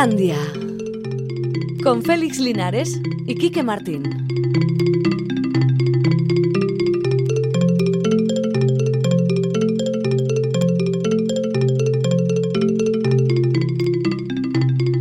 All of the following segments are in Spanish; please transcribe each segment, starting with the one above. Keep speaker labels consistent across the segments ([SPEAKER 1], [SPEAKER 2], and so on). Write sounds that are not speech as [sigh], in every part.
[SPEAKER 1] Islandia. Con Félix Linares y Quique Martín.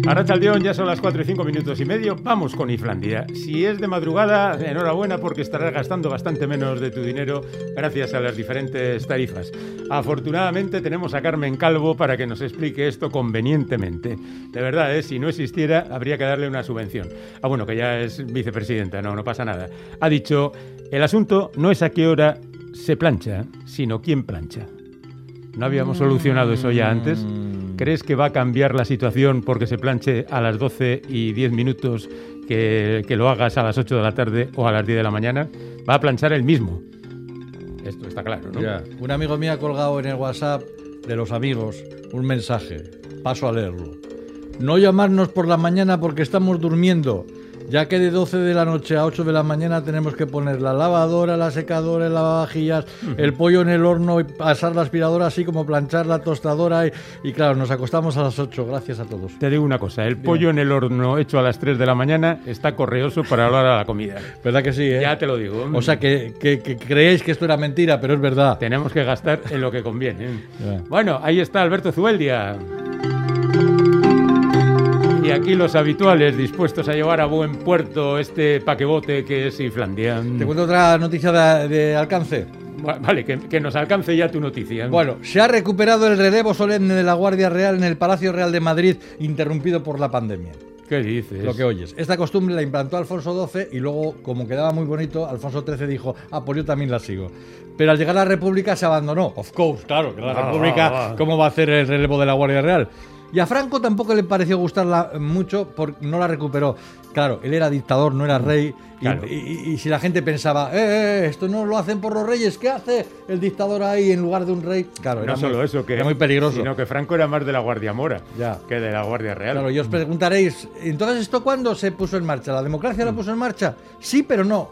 [SPEAKER 2] Ahora Chaldeón, ya son las 4 y 5 minutos y medio. Vamos con Islandia. Si es de madrugada, enhorabuena porque estarás gastando bastante menos de tu dinero gracias a las diferentes tarifas. Afortunadamente tenemos a Carmen Calvo para que nos explique esto convenientemente. De verdad, ¿eh? si no existiera, habría que darle una subvención. Ah, bueno, que ya es vicepresidenta, no, no pasa nada. Ha dicho, el asunto no es a qué hora se plancha, sino quién plancha. ¿No habíamos solucionado eso ya antes? ¿Crees que va a cambiar la situación porque se planche a las 12 y 10 minutos que, que, lo hagas a las 8 de la tarde o a las 10 de la mañana? Va a planchar el mismo. Esto está claro, ¿no?
[SPEAKER 3] Un amigo mío ha colgado en el WhatsApp de los amigos un mensaje. Paso a leerlo. No llamarnos por la mañana porque estamos durmiendo. Ya que de 12 de la noche a 8 de la mañana tenemos que poner la lavadora, la secadora, el lavavajillas, el pollo en el horno y pasar la aspiradora, así como planchar la tostadora. Y, y, claro, nos acostamos a las 8. Gracias a todos.
[SPEAKER 2] Te digo una cosa: el pollo en el horno hecho a las 3 de la mañana está correoso para hablar a la comida. [laughs]
[SPEAKER 3] ¿Verdad que sí? Eh?
[SPEAKER 2] Ya te lo digo.
[SPEAKER 3] O sea, que, que, que, creéis que esto era mentira, pero es verdad.
[SPEAKER 2] Tenemos que gastar en lo que conviene. Bueno, ahí está Alberto Zubeldia. Y aquí los habituales dispuestos a llevar a buen puerto este paquebote que es Islandia.
[SPEAKER 3] Te cuento otra noticia de, de alcance.
[SPEAKER 2] Vale, que, que, nos alcance ya tu noticia.
[SPEAKER 3] Bueno, se ha recuperado el relevo solemne de la Guardia Real en el Palacio Real de Madrid, interrumpido por la pandemia.
[SPEAKER 2] ¿Qué dices?
[SPEAKER 3] Lo que oyes. Esta costumbre la implantó Alfonso XII y luego, como quedaba muy bonito, Alfonso XIII dijo, ah, pues yo también la sigo. Pero al llegar a la República se abandonó. Of course, claro, que la
[SPEAKER 2] Ah,
[SPEAKER 3] República,
[SPEAKER 2] ah.
[SPEAKER 3] ¿cómo va a hacer el relevo de la Guardia Real? Y a Franco tampoco le pareció gustarla mucho porque no la recuperó. Claro, él era dictador, no era rey. Y,
[SPEAKER 2] Claro.
[SPEAKER 3] y- y- y si la gente pensaba, eh, eh, esto no lo hacen por los reyes, ¿qué hace el dictador ahí en lugar de un rey? Claro, era
[SPEAKER 2] No solo
[SPEAKER 3] muy,
[SPEAKER 2] eso, que
[SPEAKER 3] era muy peligroso.
[SPEAKER 2] Sino que Franco era más de la Guardia Mora
[SPEAKER 3] Ya.
[SPEAKER 2] que de la Guardia Real.
[SPEAKER 3] Claro, y os preguntaréis, ¿entonces esto cuándo se puso en marcha? ¿La democracia lo puso en marcha? Sí, pero no.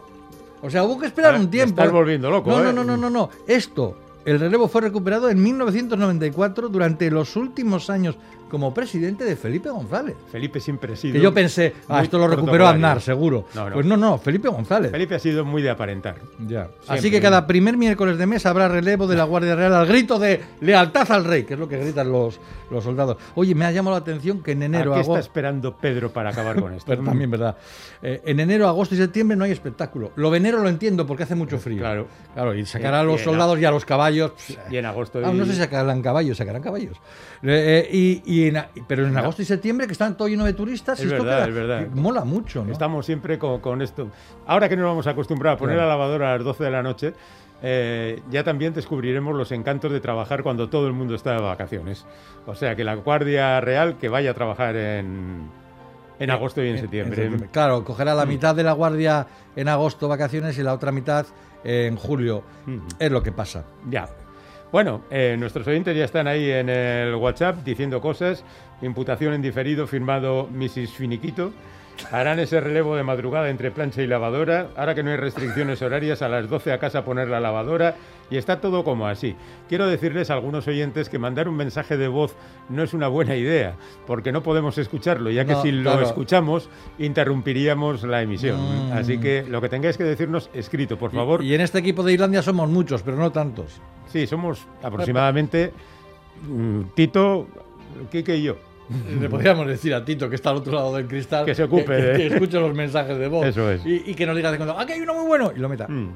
[SPEAKER 3] O sea, hubo que esperar
[SPEAKER 2] Ah,
[SPEAKER 3] un tiempo.
[SPEAKER 2] estás volviendo loco,
[SPEAKER 3] No,
[SPEAKER 2] ¿eh?
[SPEAKER 3] no, no, no, no, no. Esto, el relevo fue recuperado en 1994 durante los últimos años como presidente de Felipe González.
[SPEAKER 2] Felipe siempre ha sido.
[SPEAKER 3] Que yo pensé, ah, esto lo recuperó. Aznar, seguro.
[SPEAKER 2] No, no.
[SPEAKER 3] Pues no, no, Felipe González.
[SPEAKER 2] Felipe ha sido muy de aparentar.
[SPEAKER 3] Ya.
[SPEAKER 2] Siempre.
[SPEAKER 3] Así que cada primer miércoles de mes habrá relevo de la Guardia Real al grito de lealtad al rey, que es lo que gritan los, los soldados. Oye, me ha llamado la atención que en enero
[SPEAKER 2] ¿A qué está esperando Pedro para acabar con esto? [laughs]
[SPEAKER 3] Pero también, ¿verdad? Eh, en enero, agosto y septiembre no hay espectáculo. Lo de enero lo entiendo porque hace mucho frío.
[SPEAKER 2] Claro.
[SPEAKER 3] Claro, y sacar a los soldados y a los caballos.
[SPEAKER 2] Y en agosto.
[SPEAKER 3] Ah,
[SPEAKER 2] y-
[SPEAKER 3] no sé si sacarán caballos, sacarán caballos. Eh, eh, y, y en pero en agosto y septiembre, que están todo lleno de turistas,
[SPEAKER 2] Es
[SPEAKER 3] esto
[SPEAKER 2] verdad,
[SPEAKER 3] queda-
[SPEAKER 2] es verdad.
[SPEAKER 3] mola mucho, ¿no?
[SPEAKER 2] Estamos siempre con, con esto. Ahora que nos vamos a acostumbrar a poner
[SPEAKER 3] Claro.
[SPEAKER 2] la lavadora a las 12 de la noche, eh, ya también descubriremos los encantos de trabajar cuando todo el mundo está de vacaciones. O sea, que la Guardia Real que vaya a trabajar en, en agosto y en,
[SPEAKER 3] En-
[SPEAKER 2] septiembre.
[SPEAKER 3] en septiembre. Claro, cogerá la mitad de la guardia en agosto, vacaciones, y la otra mitad en julio.
[SPEAKER 2] Ujú.
[SPEAKER 3] Es lo que pasa.
[SPEAKER 2] Ya. Bueno, eh, nuestros oyentes ya están ahí en el WhatsApp diciendo cosas. Imputación en diferido firmado Mrs. Finiquito. Harán ese relevo de madrugada entre plancha y lavadora. Ahora que no hay restricciones horarias, a las 12 a casa poner la lavadora. Y está todo como así. Quiero decirles a algunos oyentes que mandar un mensaje de voz no es una buena idea, porque no podemos escucharlo, ya que
[SPEAKER 3] No,
[SPEAKER 2] si lo
[SPEAKER 3] claro.
[SPEAKER 2] escuchamos, interrumpiríamos la emisión.
[SPEAKER 3] Mm.
[SPEAKER 2] Así que lo que tengáis que decirnos, escrito, por favor.
[SPEAKER 3] Y, y en este equipo de Islandia somos muchos, pero no tantos.
[SPEAKER 2] Sí, somos aproximadamente mm, Tito, Quique y yo.
[SPEAKER 3] Le podríamos decir a Tito, que está al otro lado del cristal,
[SPEAKER 2] Que se ocupe
[SPEAKER 3] que,
[SPEAKER 2] de-
[SPEAKER 3] que escuche los mensajes de voz.
[SPEAKER 2] Eso es.
[SPEAKER 3] Y, y que nos diga de cuando, aquí hay uno muy bueno, y lo meta,
[SPEAKER 2] Mm,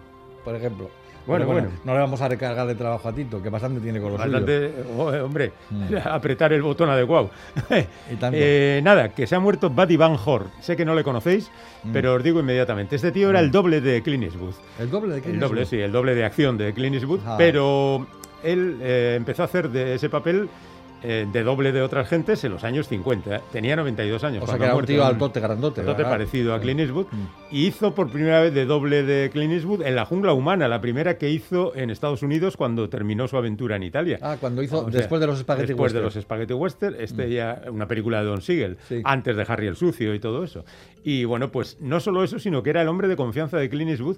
[SPEAKER 3] por ejemplo.
[SPEAKER 2] Bueno,
[SPEAKER 3] Pero
[SPEAKER 2] bueno.
[SPEAKER 3] No le vamos a recargar de trabajo a Tito, que bastante tiene con lo suyo.
[SPEAKER 2] Bastante, oh, eh, hombre,
[SPEAKER 3] Mm. [laughs]
[SPEAKER 2] apretar el botón adecuado.
[SPEAKER 3] Y. [laughs]
[SPEAKER 2] Eh, nada, que se ha muerto Buddy Van Hor. Sé que no le conocéis,
[SPEAKER 3] Mm.
[SPEAKER 2] pero os digo inmediatamente. Este tío era el doble de Clint Eastwood.
[SPEAKER 3] El doble de
[SPEAKER 2] El
[SPEAKER 3] Clint
[SPEAKER 2] doble,
[SPEAKER 3] Eastwood.
[SPEAKER 2] sí, el doble de acción de Clint Eastwood,
[SPEAKER 3] Ah.
[SPEAKER 2] pero él eh, empezó a hacer de ese papel eh, de doble de otras gentes en los años 50. Tenía 92 años.
[SPEAKER 3] O sea que era un tío altote, grandote. ¿verdad?
[SPEAKER 2] parecido a Clint Eastwood.
[SPEAKER 3] Mm.
[SPEAKER 2] Y hizo por primera vez de doble de Clint Eastwood en La Jungla Humana, la primera que hizo en Estados Unidos cuando terminó su aventura en Italia.
[SPEAKER 3] Ah, cuando hizo,
[SPEAKER 2] O sea,
[SPEAKER 3] después de los Spaghetti
[SPEAKER 2] Después de
[SPEAKER 3] Western.
[SPEAKER 2] los Spaghetti Western, este ya una película de Don Siegel,
[SPEAKER 3] Sí.
[SPEAKER 2] antes de Harry el Sucio y todo eso. Y bueno, pues no solo eso, sino que era el hombre de confianza de Clint Eastwood,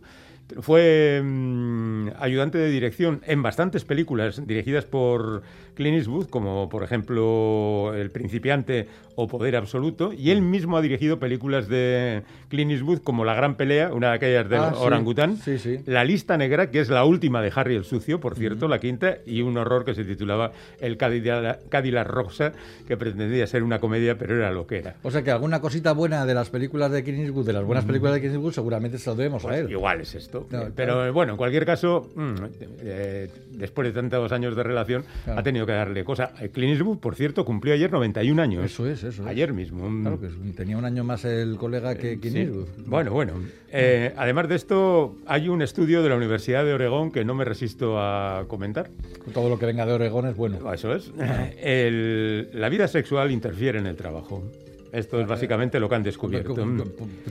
[SPEAKER 2] Fue mm, ayudante de dirección en bastantes películas dirigidas por Clint Eastwood, como por ejemplo El Principiante o Poder Absoluto, y él mismo ha dirigido películas de Clint Eastwood como La Gran Pelea, una de aquellas de
[SPEAKER 3] Ah.
[SPEAKER 2] Orangután,
[SPEAKER 3] Sí, sí.
[SPEAKER 2] La Lista Negra, que es la última de Harry el Sucio, por cierto, la quinta, y un horror que se titulaba El Cadillac Rosa, que pretendía ser una comedia, pero era lo que era.
[SPEAKER 3] O sea que alguna cosita buena de las películas de Clint Eastwood, de las buenas películas de Clint Eastwood, seguramente se lo debemos a él.
[SPEAKER 2] Igual es esto.
[SPEAKER 3] Claro,
[SPEAKER 2] Pero
[SPEAKER 3] claro.
[SPEAKER 2] eh, bueno, en cualquier caso, mm, eh, después de tantos años de relación,
[SPEAKER 3] Claro.
[SPEAKER 2] ha tenido que darle cosa. Eh, Clint Eastwood, por cierto, cumplió ayer 91 años.
[SPEAKER 3] Eso es, eso es.
[SPEAKER 2] Ayer mismo. mm.
[SPEAKER 3] Claro que tenía un año más el colega que Clint
[SPEAKER 2] Sí.
[SPEAKER 3] Eastwood.
[SPEAKER 2] Bueno, bueno. Eh, además de esto, hay un estudio de la Universidad de Oregón que no me resisto a comentar.
[SPEAKER 3] Todo lo que venga de Oregón es bueno.
[SPEAKER 2] Eso es. [laughs] El- la vida sexual interfiere en el trabajo. Esto es básicamente lo que han descubierto. Mm.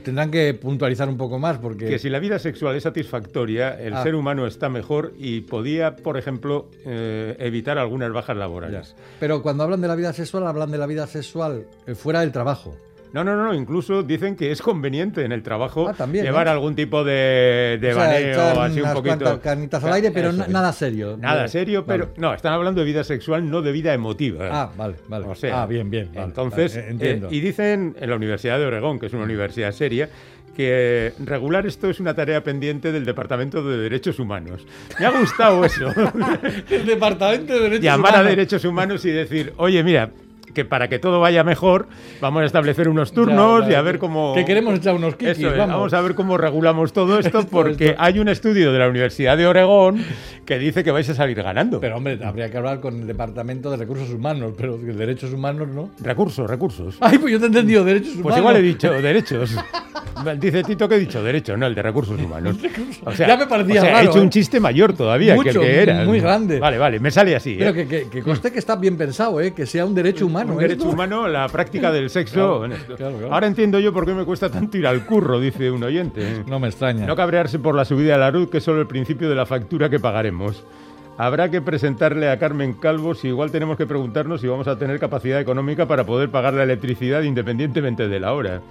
[SPEAKER 3] Tendrán que puntualizar un poco más porque...
[SPEAKER 2] Que si la vida sexual es satisfactoria, el
[SPEAKER 3] Ah.
[SPEAKER 2] ser humano está mejor y podía, por ejemplo, eh, evitar algunas bajas
[SPEAKER 3] Ya.
[SPEAKER 2] laborales.
[SPEAKER 3] Pero cuando hablan de la vida sexual, hablan de la vida sexual eh, fuera del trabajo.
[SPEAKER 2] No, no, no, incluso dicen que es conveniente en el trabajo
[SPEAKER 3] Ah, también,
[SPEAKER 2] llevar
[SPEAKER 3] ¿eh?
[SPEAKER 2] algún tipo de, de
[SPEAKER 3] O sea,
[SPEAKER 2] baneo, así un poquito.
[SPEAKER 3] cuantas canitas al aire, pero
[SPEAKER 2] Eso
[SPEAKER 3] nada serio.
[SPEAKER 2] Nada serio, pero no, están hablando de vida sexual, no de vida emotiva.
[SPEAKER 3] Ah, vale, vale.
[SPEAKER 2] O sea,
[SPEAKER 3] ah, bien, bien. vale,
[SPEAKER 2] entonces,
[SPEAKER 3] vale, eh, entiendo.
[SPEAKER 2] eh, y dicen en la Universidad de Oregón, que es una universidad seria, que regular esto es una tarea pendiente del Departamento de Derechos Humanos. Me ha gustado eso. [laughs]
[SPEAKER 3] el Departamento de Derechos
[SPEAKER 2] Llamar a
[SPEAKER 3] Humanos.
[SPEAKER 2] Derechos Humanos y decir, oye, mira, que para que todo vaya mejor, vamos a establecer unos turnos
[SPEAKER 3] Ya, ya,
[SPEAKER 2] y a ver cómo...
[SPEAKER 3] Que queremos echar unos kikis,
[SPEAKER 2] Eso es,
[SPEAKER 3] vamos.
[SPEAKER 2] vamos a ver cómo regulamos todo [laughs] esto, porque
[SPEAKER 3] esto.
[SPEAKER 2] hay un estudio de la Universidad de Oregón que dice que vais a salir ganando.
[SPEAKER 3] Pero hombre, habría que hablar con el Departamento de Recursos Humanos, pero de Derechos Humanos no.
[SPEAKER 2] recursos, recursos.
[SPEAKER 3] Ay, pues yo te he entendido, Derechos Humanos.
[SPEAKER 2] Pues igual he dicho derechos. [laughs] Dice Tito que he dicho derecho, no el de recursos humanos. [laughs] O sea,
[SPEAKER 3] Ya me parecía
[SPEAKER 2] o sea,
[SPEAKER 3] raro,
[SPEAKER 2] He hecho un
[SPEAKER 3] ¿eh?
[SPEAKER 2] chiste mayor todavía que el
[SPEAKER 3] Mucho,
[SPEAKER 2] que era.
[SPEAKER 3] muy grande.
[SPEAKER 2] Vale, vale, me sale así.
[SPEAKER 3] Pero
[SPEAKER 2] ¿eh?
[SPEAKER 3] que, que, que conste que está bien pensado, ¿eh? que sea un derecho humano.
[SPEAKER 2] Un
[SPEAKER 3] ¿eh?
[SPEAKER 2] derecho humano, la práctica del sexo.
[SPEAKER 3] Claro, claro, claro.
[SPEAKER 2] Ahora entiendo yo por qué me cuesta tanto ir al curro, dice un oyente.
[SPEAKER 3] No me extraña.
[SPEAKER 2] No cabrearse por la subida de la luz, que es solo el principio de la factura que pagaremos. Habrá que presentarle a Carmen Calvo si igual tenemos que preguntarnos si vamos a tener capacidad económica para poder pagar la electricidad independientemente de la hora.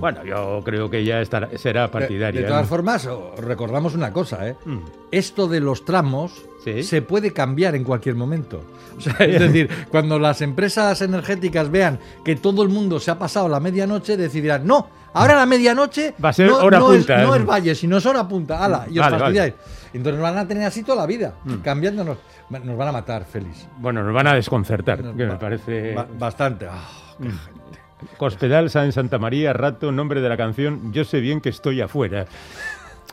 [SPEAKER 2] Bueno, yo creo que ya estará, será partidaria.
[SPEAKER 3] De, todas
[SPEAKER 2] ¿no?
[SPEAKER 3] formas, recordamos una cosa, ¿eh?
[SPEAKER 2] Mm.
[SPEAKER 3] Esto de los tramos
[SPEAKER 2] Sí.
[SPEAKER 3] se puede cambiar en cualquier momento. O sea, es decir, cuando las empresas energéticas vean que todo el mundo se ha pasado la medianoche, decidirán, no, ahora la medianoche
[SPEAKER 2] Va a ser
[SPEAKER 3] no,
[SPEAKER 2] hora
[SPEAKER 3] no
[SPEAKER 2] punta".
[SPEAKER 3] Es, no es valle, sino es hora punta. Ala, y os
[SPEAKER 2] Vale, Mm.
[SPEAKER 3] fastidiáis. Entonces nos van a tener así toda la vida, cambiándonos. Nos van a matar, Félix.
[SPEAKER 2] Bueno, nos van a desconcertar, que me parece...
[SPEAKER 3] Ba- bastante. Ah, qué
[SPEAKER 2] Mm.
[SPEAKER 3] gente.
[SPEAKER 2] Cospedal, San Santa María, Rato, nombre de la canción, Yo sé bien que estoy afuera.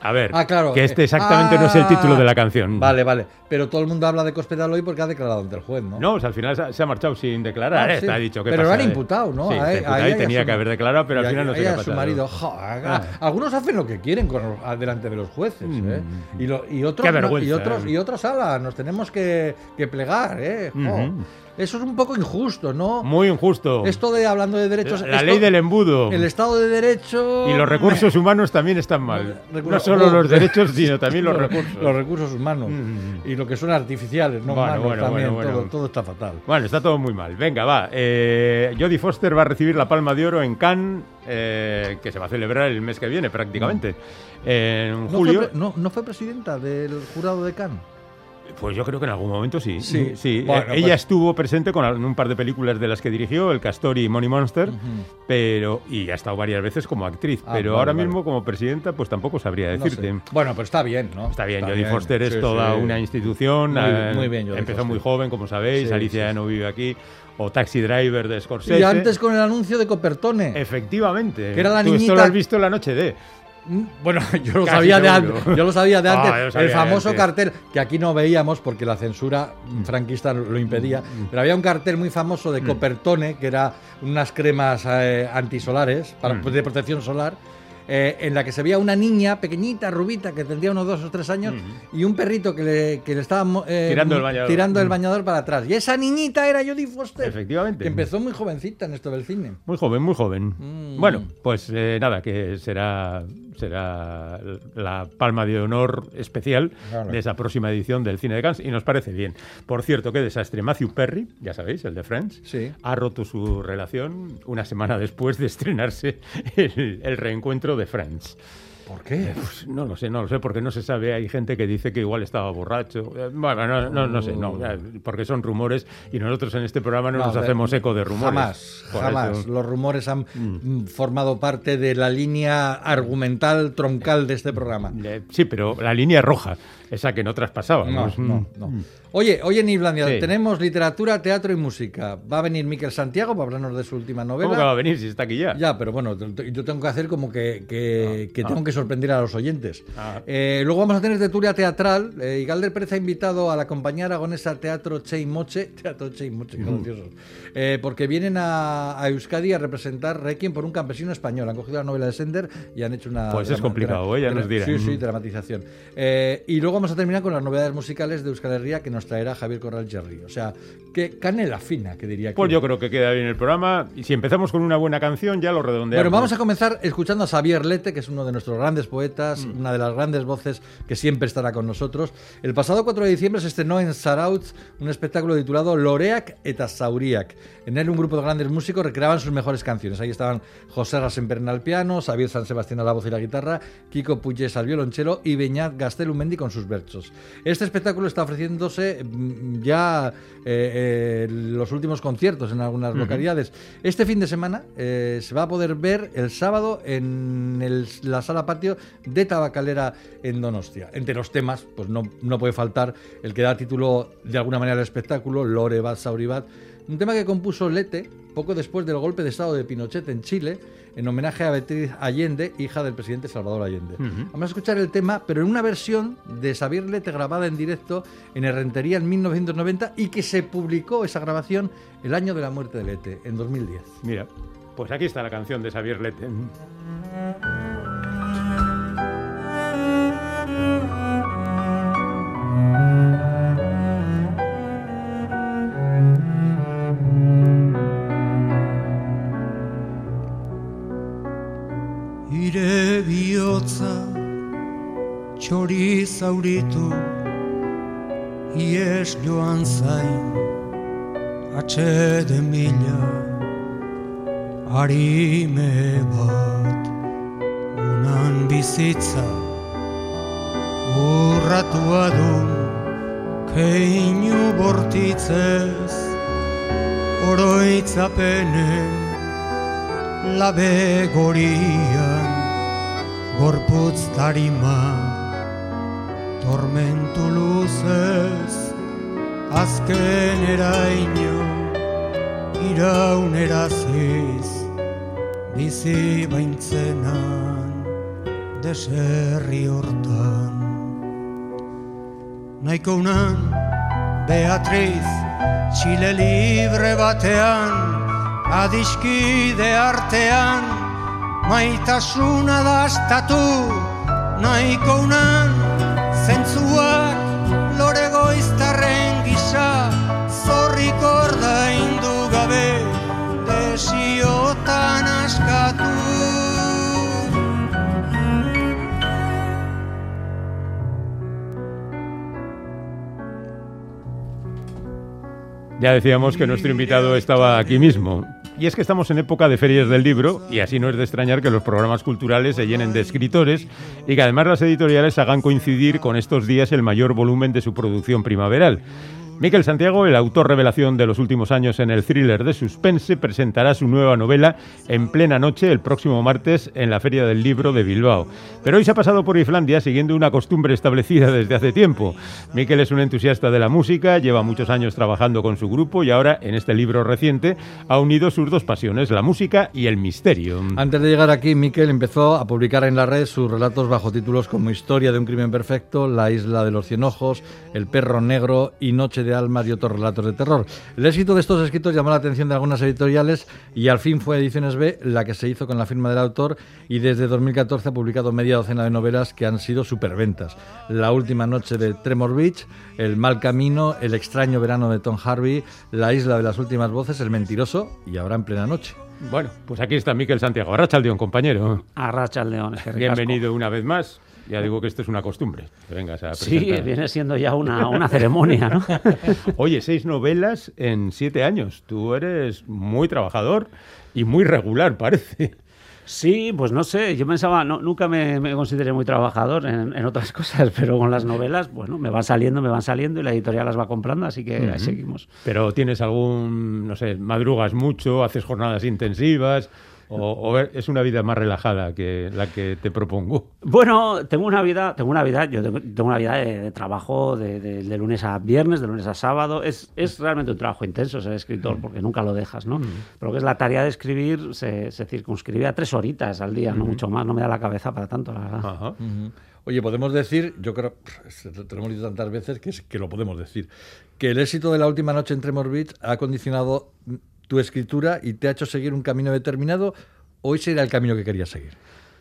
[SPEAKER 2] A ver,
[SPEAKER 3] Ah, claro.
[SPEAKER 2] que este
[SPEAKER 3] eh,
[SPEAKER 2] exactamente no es el
[SPEAKER 3] ah,
[SPEAKER 2] título de la canción.
[SPEAKER 3] Vale, vale. Pero todo el mundo habla de Cospedal hoy porque ha declarado ante el juez, ¿no?
[SPEAKER 2] No, o sea, al final se ha- se ha marchado sin declarar.
[SPEAKER 3] Ah,
[SPEAKER 2] ¿eh?
[SPEAKER 3] sí.
[SPEAKER 2] Está dicho que
[SPEAKER 3] Pero lo
[SPEAKER 2] pasa
[SPEAKER 3] han
[SPEAKER 2] de-
[SPEAKER 3] imputado, ¿no?
[SPEAKER 2] Sí,
[SPEAKER 3] A
[SPEAKER 2] imputado
[SPEAKER 3] a
[SPEAKER 2] y tenía
[SPEAKER 3] su-
[SPEAKER 2] que haber declarado, pero al final no
[SPEAKER 3] a
[SPEAKER 2] se
[SPEAKER 3] ella
[SPEAKER 2] ha
[SPEAKER 3] y a su
[SPEAKER 2] pasado.
[SPEAKER 3] marido. jo,
[SPEAKER 2] Ah.
[SPEAKER 3] Algunos hacen lo que quieren con, delante de los jueces, ¿eh? Y, lo- y otros
[SPEAKER 2] Qué
[SPEAKER 3] no-
[SPEAKER 2] vergüenza,
[SPEAKER 3] y otros
[SPEAKER 2] eh.
[SPEAKER 3] y otros ala, nos tenemos que, que plegar, ¿eh? Jo.
[SPEAKER 2] Ujú.
[SPEAKER 3] Eso es un poco injusto, ¿no?
[SPEAKER 2] Muy injusto.
[SPEAKER 3] Esto de hablando de derechos.
[SPEAKER 2] la
[SPEAKER 3] esto-
[SPEAKER 2] ley del embudo.
[SPEAKER 3] El Estado de Derecho.
[SPEAKER 2] Y los recursos humanos también están mal.
[SPEAKER 3] Recursos-
[SPEAKER 2] No solo los derechos, sino [laughs] también los recursos.
[SPEAKER 3] Los recursos humanos.
[SPEAKER 2] Mm.
[SPEAKER 3] Y lo que son artificiales, no
[SPEAKER 2] Bueno,
[SPEAKER 3] humanos
[SPEAKER 2] bueno,
[SPEAKER 3] también.
[SPEAKER 2] bueno,
[SPEAKER 3] Todo,
[SPEAKER 2] bueno.
[SPEAKER 3] todo está fatal.
[SPEAKER 2] Bueno, está todo muy mal. Venga, va. Eh, Jodie Foster va a recibir la Palma de Oro en Cannes, eh, que se va a celebrar el mes que viene prácticamente. En
[SPEAKER 3] ¿No fue,
[SPEAKER 2] julio.
[SPEAKER 3] no, no fue presidenta del jurado de Cannes?
[SPEAKER 2] Pues yo creo que en algún momento sí.
[SPEAKER 3] Sí.
[SPEAKER 2] sí.
[SPEAKER 3] Bueno,
[SPEAKER 2] Eh, ella
[SPEAKER 3] pues-
[SPEAKER 2] estuvo presente con un par de películas de las que dirigió, El Castor y Money Monster, pero y ha estado varias veces como actriz.
[SPEAKER 3] Ah,
[SPEAKER 2] pero
[SPEAKER 3] vale,
[SPEAKER 2] ahora
[SPEAKER 3] vale.
[SPEAKER 2] mismo como presidenta, pues tampoco sabría
[SPEAKER 3] No
[SPEAKER 2] decirte.
[SPEAKER 3] sé. Bueno, pero está bien, ¿no?
[SPEAKER 2] Está bien, Jodie Foster es
[SPEAKER 3] sí,
[SPEAKER 2] toda
[SPEAKER 3] sí.
[SPEAKER 2] una institución.
[SPEAKER 3] Muy-
[SPEAKER 2] eh,
[SPEAKER 3] muy bien, Jodie
[SPEAKER 2] Empezó
[SPEAKER 3] Foster.
[SPEAKER 2] muy joven, como sabéis. Alicia ya no vive aquí. O Taxi Driver de Scorsese.
[SPEAKER 3] Y antes con el anuncio de Copertone.
[SPEAKER 2] Efectivamente.
[SPEAKER 3] Que era la
[SPEAKER 2] Tú esto
[SPEAKER 3] niñita-
[SPEAKER 2] lo has visto en la noche de.
[SPEAKER 3] Mm, Bueno, [laughs] yo lo sabía de antes. Yo lo sabía de
[SPEAKER 2] Ah,
[SPEAKER 3] antes.
[SPEAKER 2] sabía
[SPEAKER 3] el famoso
[SPEAKER 2] antes.
[SPEAKER 3] cartel que aquí no veíamos porque la censura franquista lo impedía. Pero había un cartel muy famoso
[SPEAKER 2] Mm.
[SPEAKER 3] de Copertone que era unas cremas eh, antisolares para,
[SPEAKER 2] Mm.
[SPEAKER 3] de protección solar. eh, en la que se veía una niña pequeñita, rubita, que tendría unos dos o tres años, y un perrito que le, que le estaba eh,
[SPEAKER 2] Mm. Tirando el bañador.
[SPEAKER 3] tirando el
[SPEAKER 2] Mm.
[SPEAKER 3] bañador para atrás. Y esa niñita era Jodie Foster.
[SPEAKER 2] Efectivamente.
[SPEAKER 3] Que empezó muy jovencita en esto del cine.
[SPEAKER 2] Muy joven, muy joven.
[SPEAKER 3] Mm.
[SPEAKER 2] Bueno, pues eh, nada, que será, será la palma de honor especial
[SPEAKER 3] Claro.
[SPEAKER 2] de esa próxima edición del Cine de Cannes y nos parece bien. Por cierto, qué desastre. Matthew Perry, ya sabéis, el de Friends,
[SPEAKER 3] Sí.
[SPEAKER 2] ha roto su relación una semana después de estrenarse el, el reencuentro de Friends.
[SPEAKER 3] ¿Por qué?
[SPEAKER 2] Pues no lo sé, no lo sé, porque no se sabe. Hay gente que dice que igual estaba borracho. Eh, Bueno, no, no, no sé, no,
[SPEAKER 3] Oh.
[SPEAKER 2] ya, porque son rumores y nosotros en este programa no, nos hacemos eco de rumores.
[SPEAKER 3] Jamás, jamás.
[SPEAKER 2] eso-
[SPEAKER 3] Los rumores han mm, formado parte de la línea argumental troncal de este programa.
[SPEAKER 2] Eh, sí, pero la línea roja, esa que no
[SPEAKER 3] No,
[SPEAKER 2] traspasábamos.
[SPEAKER 3] no, no. Oye, oye, en Islandia
[SPEAKER 2] Sí.
[SPEAKER 3] tenemos literatura, teatro y música. Va a venir Miquel Santiago para hablarnos de su última novela.
[SPEAKER 2] ¿Cómo que va a venir si está aquí ya?
[SPEAKER 3] Ya, pero bueno, yo tengo que hacer como que, que- que tengo que sorprender a los oyentes.
[SPEAKER 2] Ah.
[SPEAKER 3] Eh, luego vamos a tener tertulia teatral. Eh, y Galder Pérez ha invitado a la compañía aragonesa Teatro Che y Moche, [laughs] Teatro Che y Moche. Eh, porque vienen a, a Euskadi a representar Requiem por un campesino español. Han cogido la novela de Sender y han hecho una...
[SPEAKER 2] Pues es complicado, ¿eh? Ya nos dirán.
[SPEAKER 3] Sí, sí, dramatización. Eh, y luego vamos a terminar con las novedades musicales de Euskal Herria que nos traerá Javier Corral Jerry. O sea, que canela fina, que diría
[SPEAKER 2] Pues
[SPEAKER 3] que.
[SPEAKER 2] yo creo que queda bien el programa. Y si empezamos con una buena canción, ya lo redondeamos.
[SPEAKER 3] Bueno, vamos a comenzar escuchando a Xavier Lete, que es uno de nuestros grandes poetas,
[SPEAKER 2] Mm.
[SPEAKER 3] una de las grandes voces que siempre estará con nosotros. El pasado 4 de diciembre se estrenó en Sarautz un espectáculo titulado Loreak eta Sauriak. En él un grupo de grandes músicos recreaban sus mejores canciones. Ahí estaban José Rasenperna al piano, Xavier San Sebastián a la voz y la guitarra, Kiko Puyes al violonchelo y Beñat Gastelumendi con sus versos. Este espectáculo está ofreciéndose mm, ya eh, eh, los últimos conciertos en algunas localidades. Este fin de semana eh, se va a poder ver el sábado en el- la sala patio de Tabacalera en Donostia. Entre los temas, pues no, no puede faltar el que da título de alguna manera al espectáculo, Lore Bat Sauribat, un tema que compuso Lete poco después del golpe de estado de Pinochet en Chile, en homenaje a Beatriz Allende, hija del presidente Salvador Allende. Vamos a escuchar el tema, pero en una versión de Xavier Lete grabada en directo en Herrentería en 1990 y que se publicó esa grabación el año de la muerte de Lete, en 2010.
[SPEAKER 2] Mira, pues aquí está la canción de Xavier Lete.
[SPEAKER 4] Bihotza txori zauritu Ies joan zain atxede mila Arime bat unan bizitza Urratua du keinu bortitzez Oroitzapenen labe gorian gorputz tarima tormentu luzez azken eraino iraun eraziz bizi baintzenan deserri hortan. Naiko unan Beatriz Txile libre batean Adiskide artean Maitasuna dastatu Naiko unan Zentzuak
[SPEAKER 2] Ya decíamos que nuestro invitado estaba aquí mismo. Y es que estamos en época de ferias del libro, y así no es de extrañar que los programas culturales se llenen de escritores y que además las editoriales hagan coincidir con estos días el mayor volumen de su producción primaveral. Miquel Santiago, el autor revelación de los últimos años en el thriller de suspense, presentará su nueva novela en plena noche el próximo martes en la Feria del Libro de Bilbao. Pero hoy se ha pasado por Islandia siguiendo una costumbre establecida desde hace tiempo. Miquel es un entusiasta de la música, lleva muchos años trabajando con su grupo y ahora, en este libro reciente, ha unido sus dos pasiones, la música y el misterio.
[SPEAKER 3] Antes de llegar aquí, Miquel empezó a publicar en la red sus relatos bajo títulos como Historia de un crimen perfecto, La isla de los cien ojos, El perro negro y Noche de almas y otros relatos de terror. El éxito de estos escritos llamó la atención de algunas editoriales y al fin fue Ediciones B la que se hizo con la firma del autor y desde 2014 ha publicado media docena de novelas que han sido superventas. La última noche de Tremor Beach, El mal camino, El extraño verano de Tom Harvey, La isla de las últimas voces, El mentiroso y ahora en plena noche.
[SPEAKER 2] Bueno, pues aquí está Miquel Santiago. Arrachaldeón, compañero.
[SPEAKER 5] Arracha al león. es que ricasco.
[SPEAKER 2] Bienvenido una vez más. Ya digo que esto es una costumbre. Que vengas a
[SPEAKER 5] Sí, viene siendo ya una, una ceremonia, ¿no? [laughs]
[SPEAKER 2] Oye, seis novelas en siete años. Tú eres muy trabajador y muy regular, parece.
[SPEAKER 5] Sí, pues no sé, yo pensaba, no, nunca me, me consideré muy trabajador en, en, otras cosas, [laughs] pero con las novelas, bueno, me van saliendo, me van saliendo y la editorial las va comprando, así que uh -huh. ahí seguimos.
[SPEAKER 2] Pero tienes algún, no sé, madrugas mucho, haces jornadas intensivas. O, o, es una vida más relajada que la que te propongo?
[SPEAKER 5] Bueno, tengo una vida, tengo una vida, yo tengo, tengo una vida de, de trabajo de, de, de, lunes a viernes, de lunes a sábado. Es, es realmente un trabajo intenso ser escritor, porque nunca lo dejas, ¿no? Pero que es la tarea de escribir se, se circunscribe a tres horitas al día, no mucho más. No me da la cabeza para tanto, la verdad.
[SPEAKER 3] Ajá. Oye, podemos decir, yo creo, te lo hemos dicho tantas veces que, es, que lo podemos decir, que el éxito de la última noche entre Morbid ha condicionado tu escritura y te ha hecho seguir un camino determinado, o ese era el camino que querías seguir?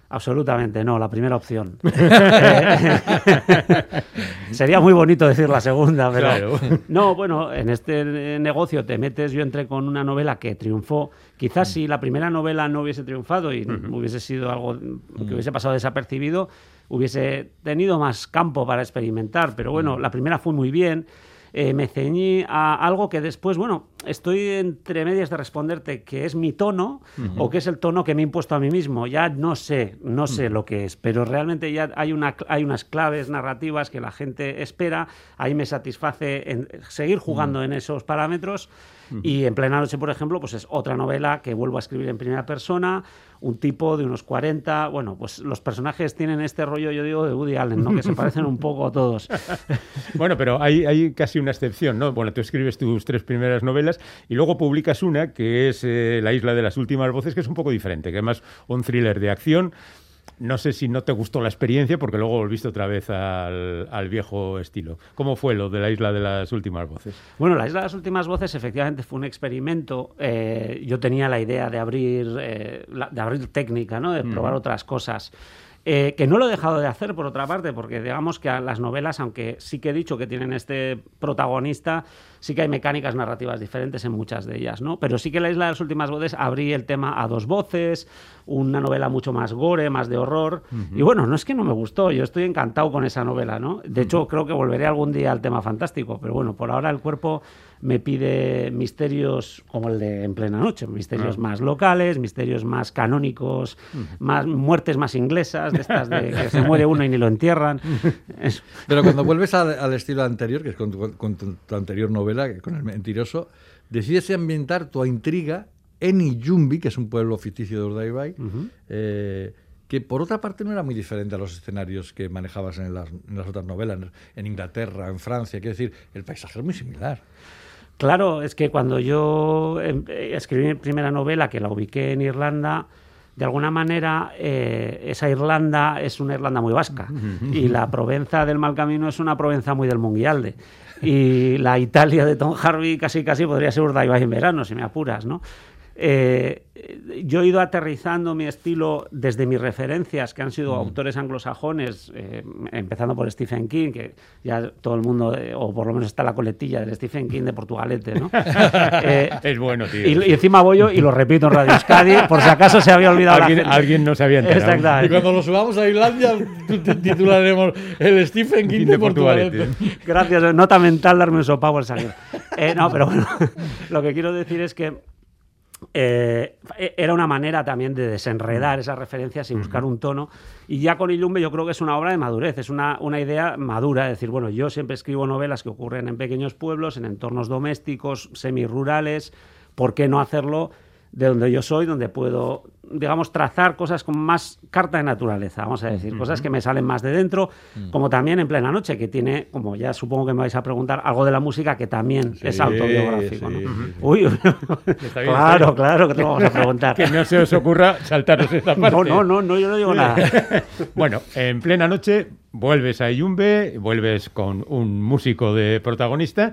[SPEAKER 5] Absolutamente, no, la primera opción. [laughs] [laughs] Sería muy bonito decir la segunda, pero claro. no, bueno, en este negocio te metes, yo entré con una novela que triunfó, quizás si la primera novela no hubiese triunfado y uh -huh. hubiese sido algo que hubiese pasado desapercibido, hubiese tenido más campo para experimentar, pero bueno, la primera fue muy bien eh, me ceñí a algo que después, bueno, estoy entre medias de responderte que es mi tono uh -huh. o que es el tono que me he impuesto a mí mismo. Ya no sé, no sé uh -huh. lo que es, pero realmente ya hay, una, hay unas claves narrativas que la gente espera. Ahí me satisface en seguir jugando uh -huh. en esos parámetros. Y en plena noche, por ejemplo, pues es otra novela que vuelvo a escribir en primera persona, un tipo de unos 40, bueno, pues los personajes tienen este rollo, yo digo, de Woody Allen, ¿no? Que se parecen un poco a todos. [laughs]
[SPEAKER 2] bueno, pero hay, hay casi una excepción, ¿no? Bueno, tú escribes tus tres primeras novelas y luego publicas una que es eh, La isla de las últimas voces, que es un poco diferente, que además un thriller de acción no sé si no te gustó la experiencia porque luego volviste otra vez al, al, viejo estilo. ¿Cómo fue lo de la isla de las últimas voces?
[SPEAKER 5] Bueno, la isla de las últimas voces efectivamente fue un experimento. Eh, yo tenía la idea de abrir, eh, la, de abrir técnica, ¿no? de probar mm. otras cosas. Eh, que no lo he dejado de hacer, por otra parte, porque digamos que las novelas, aunque sí que he dicho que tienen este protagonista, sí que hay mecánicas narrativas diferentes en muchas de ellas, ¿no? Pero sí que la Isla de las Últimas Voces abrí el tema a dos voces, una novela mucho más gore, más de horror. Uh -huh. Y bueno, no es que no me gustó, yo estoy encantado con esa novela, ¿no? De hecho, uh -huh. creo que volveré algún día al tema fantástico, pero bueno, por ahora el cuerpo me pide misterios como el de En plena noche, misterios -huh. más locales, misterios más canónicos, más muertes más inglesas, de estas de que se muere uno y ni lo entierran. [laughs]
[SPEAKER 3] Eso. Pero cuando vuelves al, al, estilo anterior, que es con tu, con tu, tu anterior novela, con El mentiroso, decides ambientar tu intriga en Iyumbi, que es un pueblo ficticio de Urdaibai, uh -huh. eh, que por otra parte no era muy diferente a los escenarios que manejabas en las, en las otras novelas, en Inglaterra, en Francia, quiero decir, el paisaje es muy similar.
[SPEAKER 5] Claro, es que cuando yo em, eh, escribí mi primera novela, que la ubiqué en Irlanda, de alguna manera eh, esa Irlanda es una Irlanda muy vasca. Y la Provenza del Mal Camino es una Provenza muy del Munguialde. Y la Italia de Tom Harvey casi casi podría ser Urdaibai en verano, si me apuras, ¿no? Eh, yo he ido aterrizando mi estilo desde mis referencias, que han sido mm. autores anglosajones, eh, empezando por Stephen King, que ya todo el mundo, eh, o por lo menos está la coletilla del Stephen King de Portugalete, ¿no? [laughs]
[SPEAKER 2] Eh, es bueno, tío.
[SPEAKER 5] Y, y, encima voy yo y lo repito en Radio Euskadi, por si acaso se había olvidado
[SPEAKER 2] ¿Alguien. Alguien no se había enterado.
[SPEAKER 5] Exactamente.
[SPEAKER 3] Y cuando lo subamos a Islandia, [laughs] titularemos el Stephen King de, de Portugalete. Portugalete.
[SPEAKER 5] Gracias, nota mental darme un sopapo al salir. no, pero bueno, [laughs] lo que quiero decir es que eh, era una manera también de desenredar esas referencias y buscar un tono. Y ya con Ilumbe yo creo que es una obra de madurez, es una, una idea madura. Es decir, bueno, yo siempre escribo novelas que ocurren en pequeños pueblos, en entornos domésticos, semirurales. ¿Por qué no hacerlo de donde yo soy, donde puedo, digamos, trazar cosas con más carta de naturaleza, vamos a decir, uh -huh. cosas que me salen más de dentro, uh -huh. como también en plena noche, que tiene, como ya supongo que me vais a preguntar, algo de la música que también sí, es autobiográfico. Sí, ¿no? uh -huh. Uy, bien, claro, claro, que te lo vamos a preguntar. [laughs]
[SPEAKER 2] que no se os ocurra saltaros esta parte.
[SPEAKER 5] No, no, no, no yo no digo nada. [laughs]
[SPEAKER 2] bueno, en plena noche vuelves a Yumbe, vuelves con un músico de protagonista.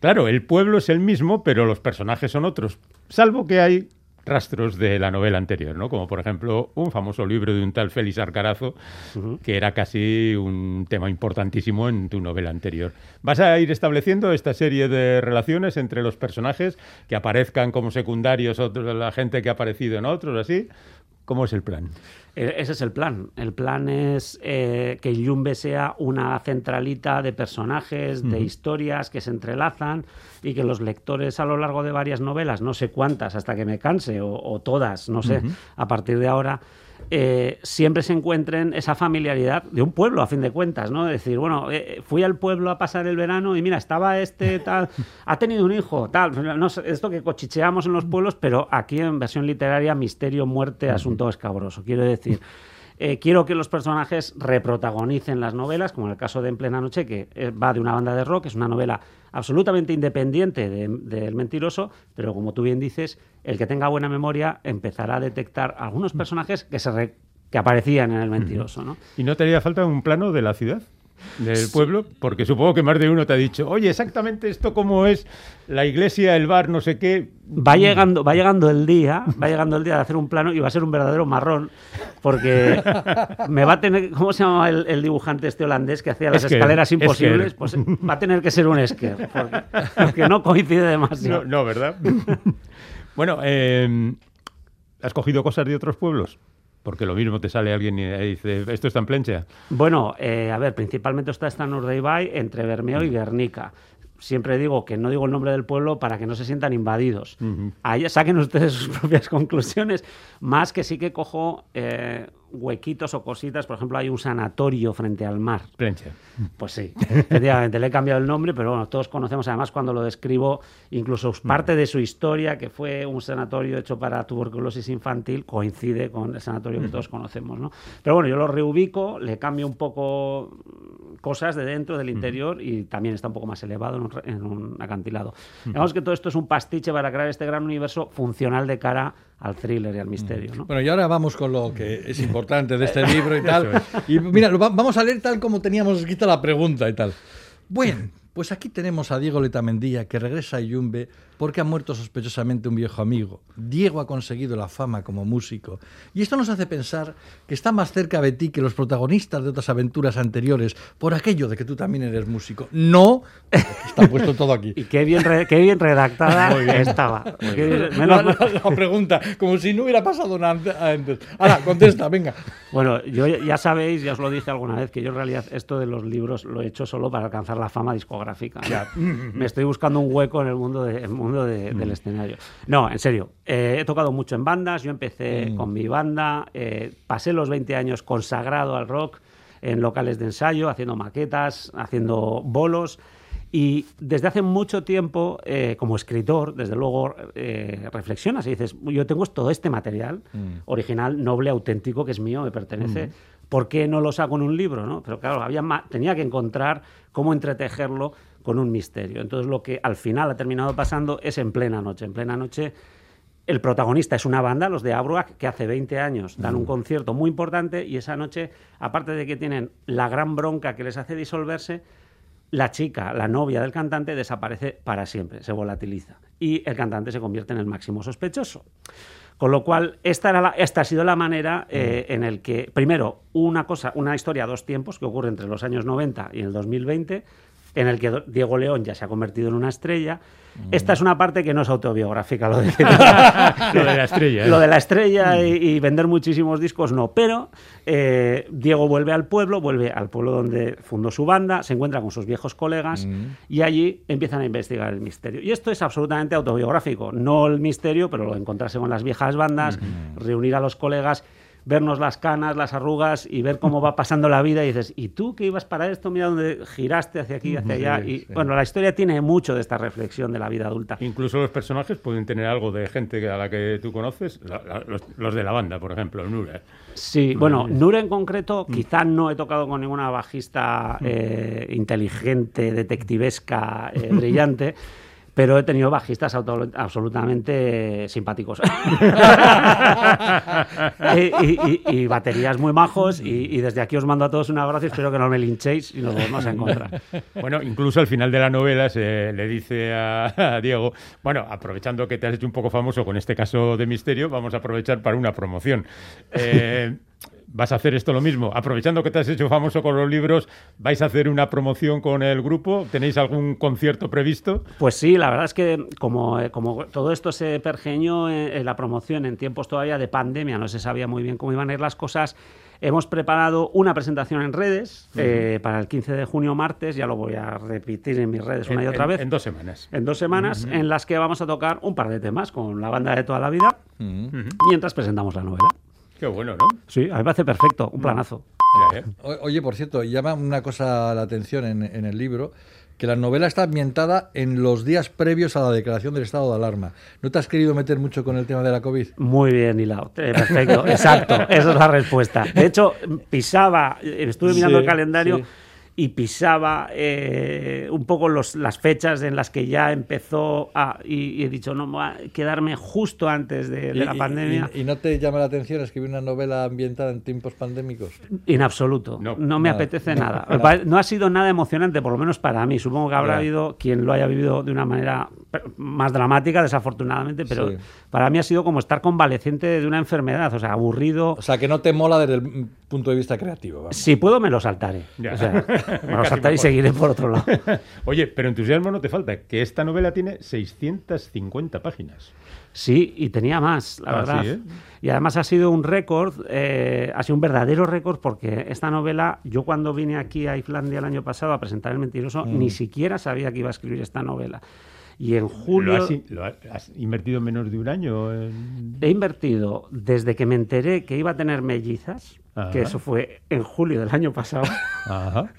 [SPEAKER 2] Claro, el pueblo es el mismo, pero los personajes son otros, salvo que hay rastros de la novela anterior, ¿no? Como por ejemplo un famoso libro de un tal Félix Arcarazo, uh -huh. que era casi un tema importantísimo en tu novela anterior. ¿Vas a ir estableciendo esta serie de relaciones entre los personajes que aparezcan como secundarios, otros, la gente que ha aparecido en otros, así? ¿Cómo es el plan?
[SPEAKER 5] E- Ese es el plan. El plan es eh, que Yumbe sea una centralita de personajes, de historias que se entrelazan y que los lectores a lo largo de varias novelas, no sé cuántas, hasta que me canse, o, o todas, no sé, a partir de ahora, eh, siempre se encuentren esa familiaridad de un pueblo, a fin de cuentas, ¿no? Decir, bueno, eh, fui al pueblo a pasar el verano y mira, estaba este tal, ha tenido un hijo, tal, no esto que cochicheamos en los pueblos, pero aquí en versión literaria, misterio, muerte, asunto escabroso. Quiero decir, eh, quiero que los personajes reprotagonicen las novelas, como en el caso de En plena noche, que va de una banda de rock, es una novela absolutamente independiente de- del mentiroso, pero como tú bien dices, el que tenga buena memoria empezará a detectar algunos personajes que se re- que aparecían en el mentiroso, ¿no?
[SPEAKER 2] ¿Y no te haría falta un plano de la ciudad? Del pueblo, porque supongo que más de uno te ha dicho, oye, exactamente esto cómo es la iglesia, el bar, no sé qué.
[SPEAKER 5] Va llegando, va llegando el día, va llegando el día de hacer un plano y va a ser un verdadero marrón, porque me va a tener, ¿cómo se llama el, el dibujante este holandés que hacía las escaleras imposibles? Pues va a tener que ser un Esker, porque, porque no coincide demasiado.
[SPEAKER 2] No, no, ¿verdad? [laughs] bueno, eh, ¿has cogido cosas de otros pueblos? Porque lo mismo te sale alguien y dice, esto está en plancha.
[SPEAKER 5] Bueno, eh, a ver, principalmente está esta Urdaibai entre Bermeo y Guernica. Siempre digo que no digo el nombre del pueblo para que no se sientan invadidos. Ahí saquen ustedes sus [laughs] propias conclusiones. Más que sí que cojo eh, huequitos o cositas. Por ejemplo, hay un sanatorio frente al mar.
[SPEAKER 2] Plancha.
[SPEAKER 5] Pues sí, efectivamente, le he cambiado el nombre, pero bueno, todos conocemos además cuando lo describo, incluso parte de su historia, que fue un sanatorio hecho para tuberculosis infantil, coincide con el sanatorio que todos conocemos, ¿no? Pero bueno, yo lo reubico, le cambio un poco cosas de dentro, del interior, y también está un poco más elevado en un, en un acantilado. Digamos que todo esto es un pastiche para crear este gran universo funcional de cara al thriller y al misterio, ¿no?
[SPEAKER 3] Bueno, y ahora vamos con lo que es importante de este [laughs] libro y tal. Y mira, vamos a leer tal como teníamos escrita la pregunta y tal. Bueno, pues aquí tenemos a Diego Letamendía que regresa a Yumbe porque ha muerto sospechosamente un viejo amigo. Diego ha conseguido la fama como músico. Y esto nos hace pensar que está más cerca de ti que los protagonistas de otras aventuras anteriores por aquello de que tú también eres músico. No, está puesto todo aquí. [laughs]
[SPEAKER 5] Y qué bien, re- qué bien redactada estaba. Qué bien-
[SPEAKER 3] La,
[SPEAKER 5] menos mal-
[SPEAKER 3] la- la [laughs] pregunta, como si no hubiera pasado nada ante- antes. Ahora, contesta, venga.
[SPEAKER 5] Bueno, yo ya sabéis, ya os lo dije alguna vez, que yo en realidad esto de los libros lo he hecho solo para alcanzar la fama discográfica. Me estoy buscando un hueco en el mundo, de- el mundo de- del escenario. No, en serio, eh, he tocado mucho en bandas, yo empecé con mi banda, eh, pasé los 20 años consagrado al rock en locales de ensayo, haciendo maquetas, haciendo bolos. Y desde hace mucho tiempo, eh, como escritor, desde luego eh, reflexionas y dices, yo tengo todo este material original, noble, auténtico, que es mío, me pertenece. ¿Por qué no lo saco en un libro? ¿no? Pero claro, había tenía que encontrar cómo entretejerlo con un misterio. Entonces lo que al final ha terminado pasando es en plena noche. En plena noche el protagonista es una banda, los de Abruac, que hace 20 años dan un concierto muy importante y esa noche, aparte de que tienen la gran bronca que les hace disolverse, la chica, la novia del cantante, desaparece para siempre, se volatiliza. Y el cantante se convierte en el máximo sospechoso. Con lo cual, esta, era la- esta ha sido la manera eh, en el que, primero, una cosa, una historia a dos tiempos que ocurre entre los años 90 y el 2020, en el que Diego León ya se ha convertido en una estrella. Esta es una parte que no es autobiográfica, lo de, [laughs]
[SPEAKER 2] Lo de la estrella. ¿eh?
[SPEAKER 5] lo de la estrella y, y vender muchísimos discos, no. Pero eh, Diego vuelve al pueblo, vuelve al pueblo donde fundó su banda, se encuentra con sus viejos colegas y allí empiezan a investigar el misterio. Y esto es absolutamente autobiográfico. No el misterio, pero lo de encontrarse con las viejas bandas, reunir a los colegas vernos las canas, las arrugas y ver cómo va pasando la vida y dices, ¿y tú que ibas para esto? Mira dónde giraste hacia aquí, hacia allá.
[SPEAKER 3] Sí,
[SPEAKER 5] y
[SPEAKER 3] sí.
[SPEAKER 5] bueno, la historia tiene mucho de esta reflexión de la vida adulta.
[SPEAKER 2] Incluso los personajes pueden tener algo de gente a la que tú conoces, la- la- los, los de la banda, por ejemplo, Nura.
[SPEAKER 5] Sí, bueno, Nur en concreto, quizá no he tocado con ninguna bajista eh, inteligente, detectivesca, eh, brillante, [laughs] pero he tenido bajistas auto- absolutamente simpáticos. [laughs] [laughs] y, y- y- y baterías muy majos, y, desde aquí os mando a todos un abrazo y espero que no me linchéis y nos volvemos a encontrar. [laughs]
[SPEAKER 2] Bueno, incluso al final de la novela se le dice a, a Diego, bueno, aprovechando que te has hecho un poco famoso con este caso de misterio, vamos a aprovechar para una promoción. Eh, ¿Vas a hacer esto lo mismo? Aprovechando que te has hecho famoso con los libros, ¿vais a hacer una promoción con el grupo? ¿Tenéis algún concierto previsto?
[SPEAKER 5] Pues sí, la verdad es que como, eh, como todo esto se pergeñó en, en la promoción en tiempos todavía de pandemia, no se sabía muy bien cómo iban a ir las cosas, hemos preparado una presentación en redes eh, para el 15 de junio martes, ya lo voy a repetir en mis redes una
[SPEAKER 2] En-
[SPEAKER 5] y otra
[SPEAKER 2] en-
[SPEAKER 5] vez.
[SPEAKER 2] En dos semanas.
[SPEAKER 5] en dos semanas en las que vamos a tocar un par de temas con la banda de toda la vida mientras presentamos la novela.
[SPEAKER 2] Qué bueno, ¿no?
[SPEAKER 5] Sí, a mí me parece perfecto, un planazo.
[SPEAKER 3] O- Oye, por cierto, llama una cosa la atención en, en el libro, que la novela está ambientada en los días previos a la declaración del estado de alarma. ¿No te has querido meter mucho con el tema de la COVID?
[SPEAKER 5] Muy bien hilado, Eh, perfecto, exacto, esa es la respuesta. De hecho, pisaba, eh, estuve mirando
[SPEAKER 3] Sí,
[SPEAKER 5] el calendario
[SPEAKER 3] sí.
[SPEAKER 5] Y pisaba eh, un poco los, las fechas en las que ya empezó a, y, y he dicho, no, voy a quedarme justo antes de, la pandemia.
[SPEAKER 3] Y, y no te llama la atención escribir una novela ambientada en tiempos pandémicos?
[SPEAKER 5] En absoluto.
[SPEAKER 2] No,
[SPEAKER 5] No, me
[SPEAKER 3] nada.
[SPEAKER 5] apetece nada. [laughs] No ha sido nada emocionante, por lo menos para mí. Supongo que habrá habido quien lo haya vivido de una manera más dramática, desafortunadamente, pero
[SPEAKER 3] Sí.
[SPEAKER 5] para mí ha sido como estar convaleciente de una enfermedad, o sea, aburrido.
[SPEAKER 3] O sea, que no te mola desde el punto de vista creativo. vamos.
[SPEAKER 5] Si puedo, me lo saltaré.
[SPEAKER 2] Ya.
[SPEAKER 5] O sea, [laughs] me lo saltaré y seguiré por otro lado. [laughs]
[SPEAKER 2] Oye, pero entusiasmo no te falta, que esta novela tiene 650 páginas.
[SPEAKER 5] Sí, y tenía más, la
[SPEAKER 2] Ah,
[SPEAKER 5] verdad.
[SPEAKER 2] sí, ¿eh?
[SPEAKER 5] Y además ha sido un récord, eh, ha sido un verdadero récord, porque esta novela, yo cuando vine aquí a Islandia el año pasado a presentar El Mentiroso,
[SPEAKER 2] Mm.
[SPEAKER 5] ni siquiera sabía que iba a escribir esta novela. Y en julio
[SPEAKER 2] ¿Lo has, lo has- has invertido menos de un año? en-
[SPEAKER 5] he invertido, desde que me enteré que iba a tener mellizas,
[SPEAKER 2] Ajá.
[SPEAKER 5] que eso fue en julio del año pasado, [laughs]
[SPEAKER 2] Ajá.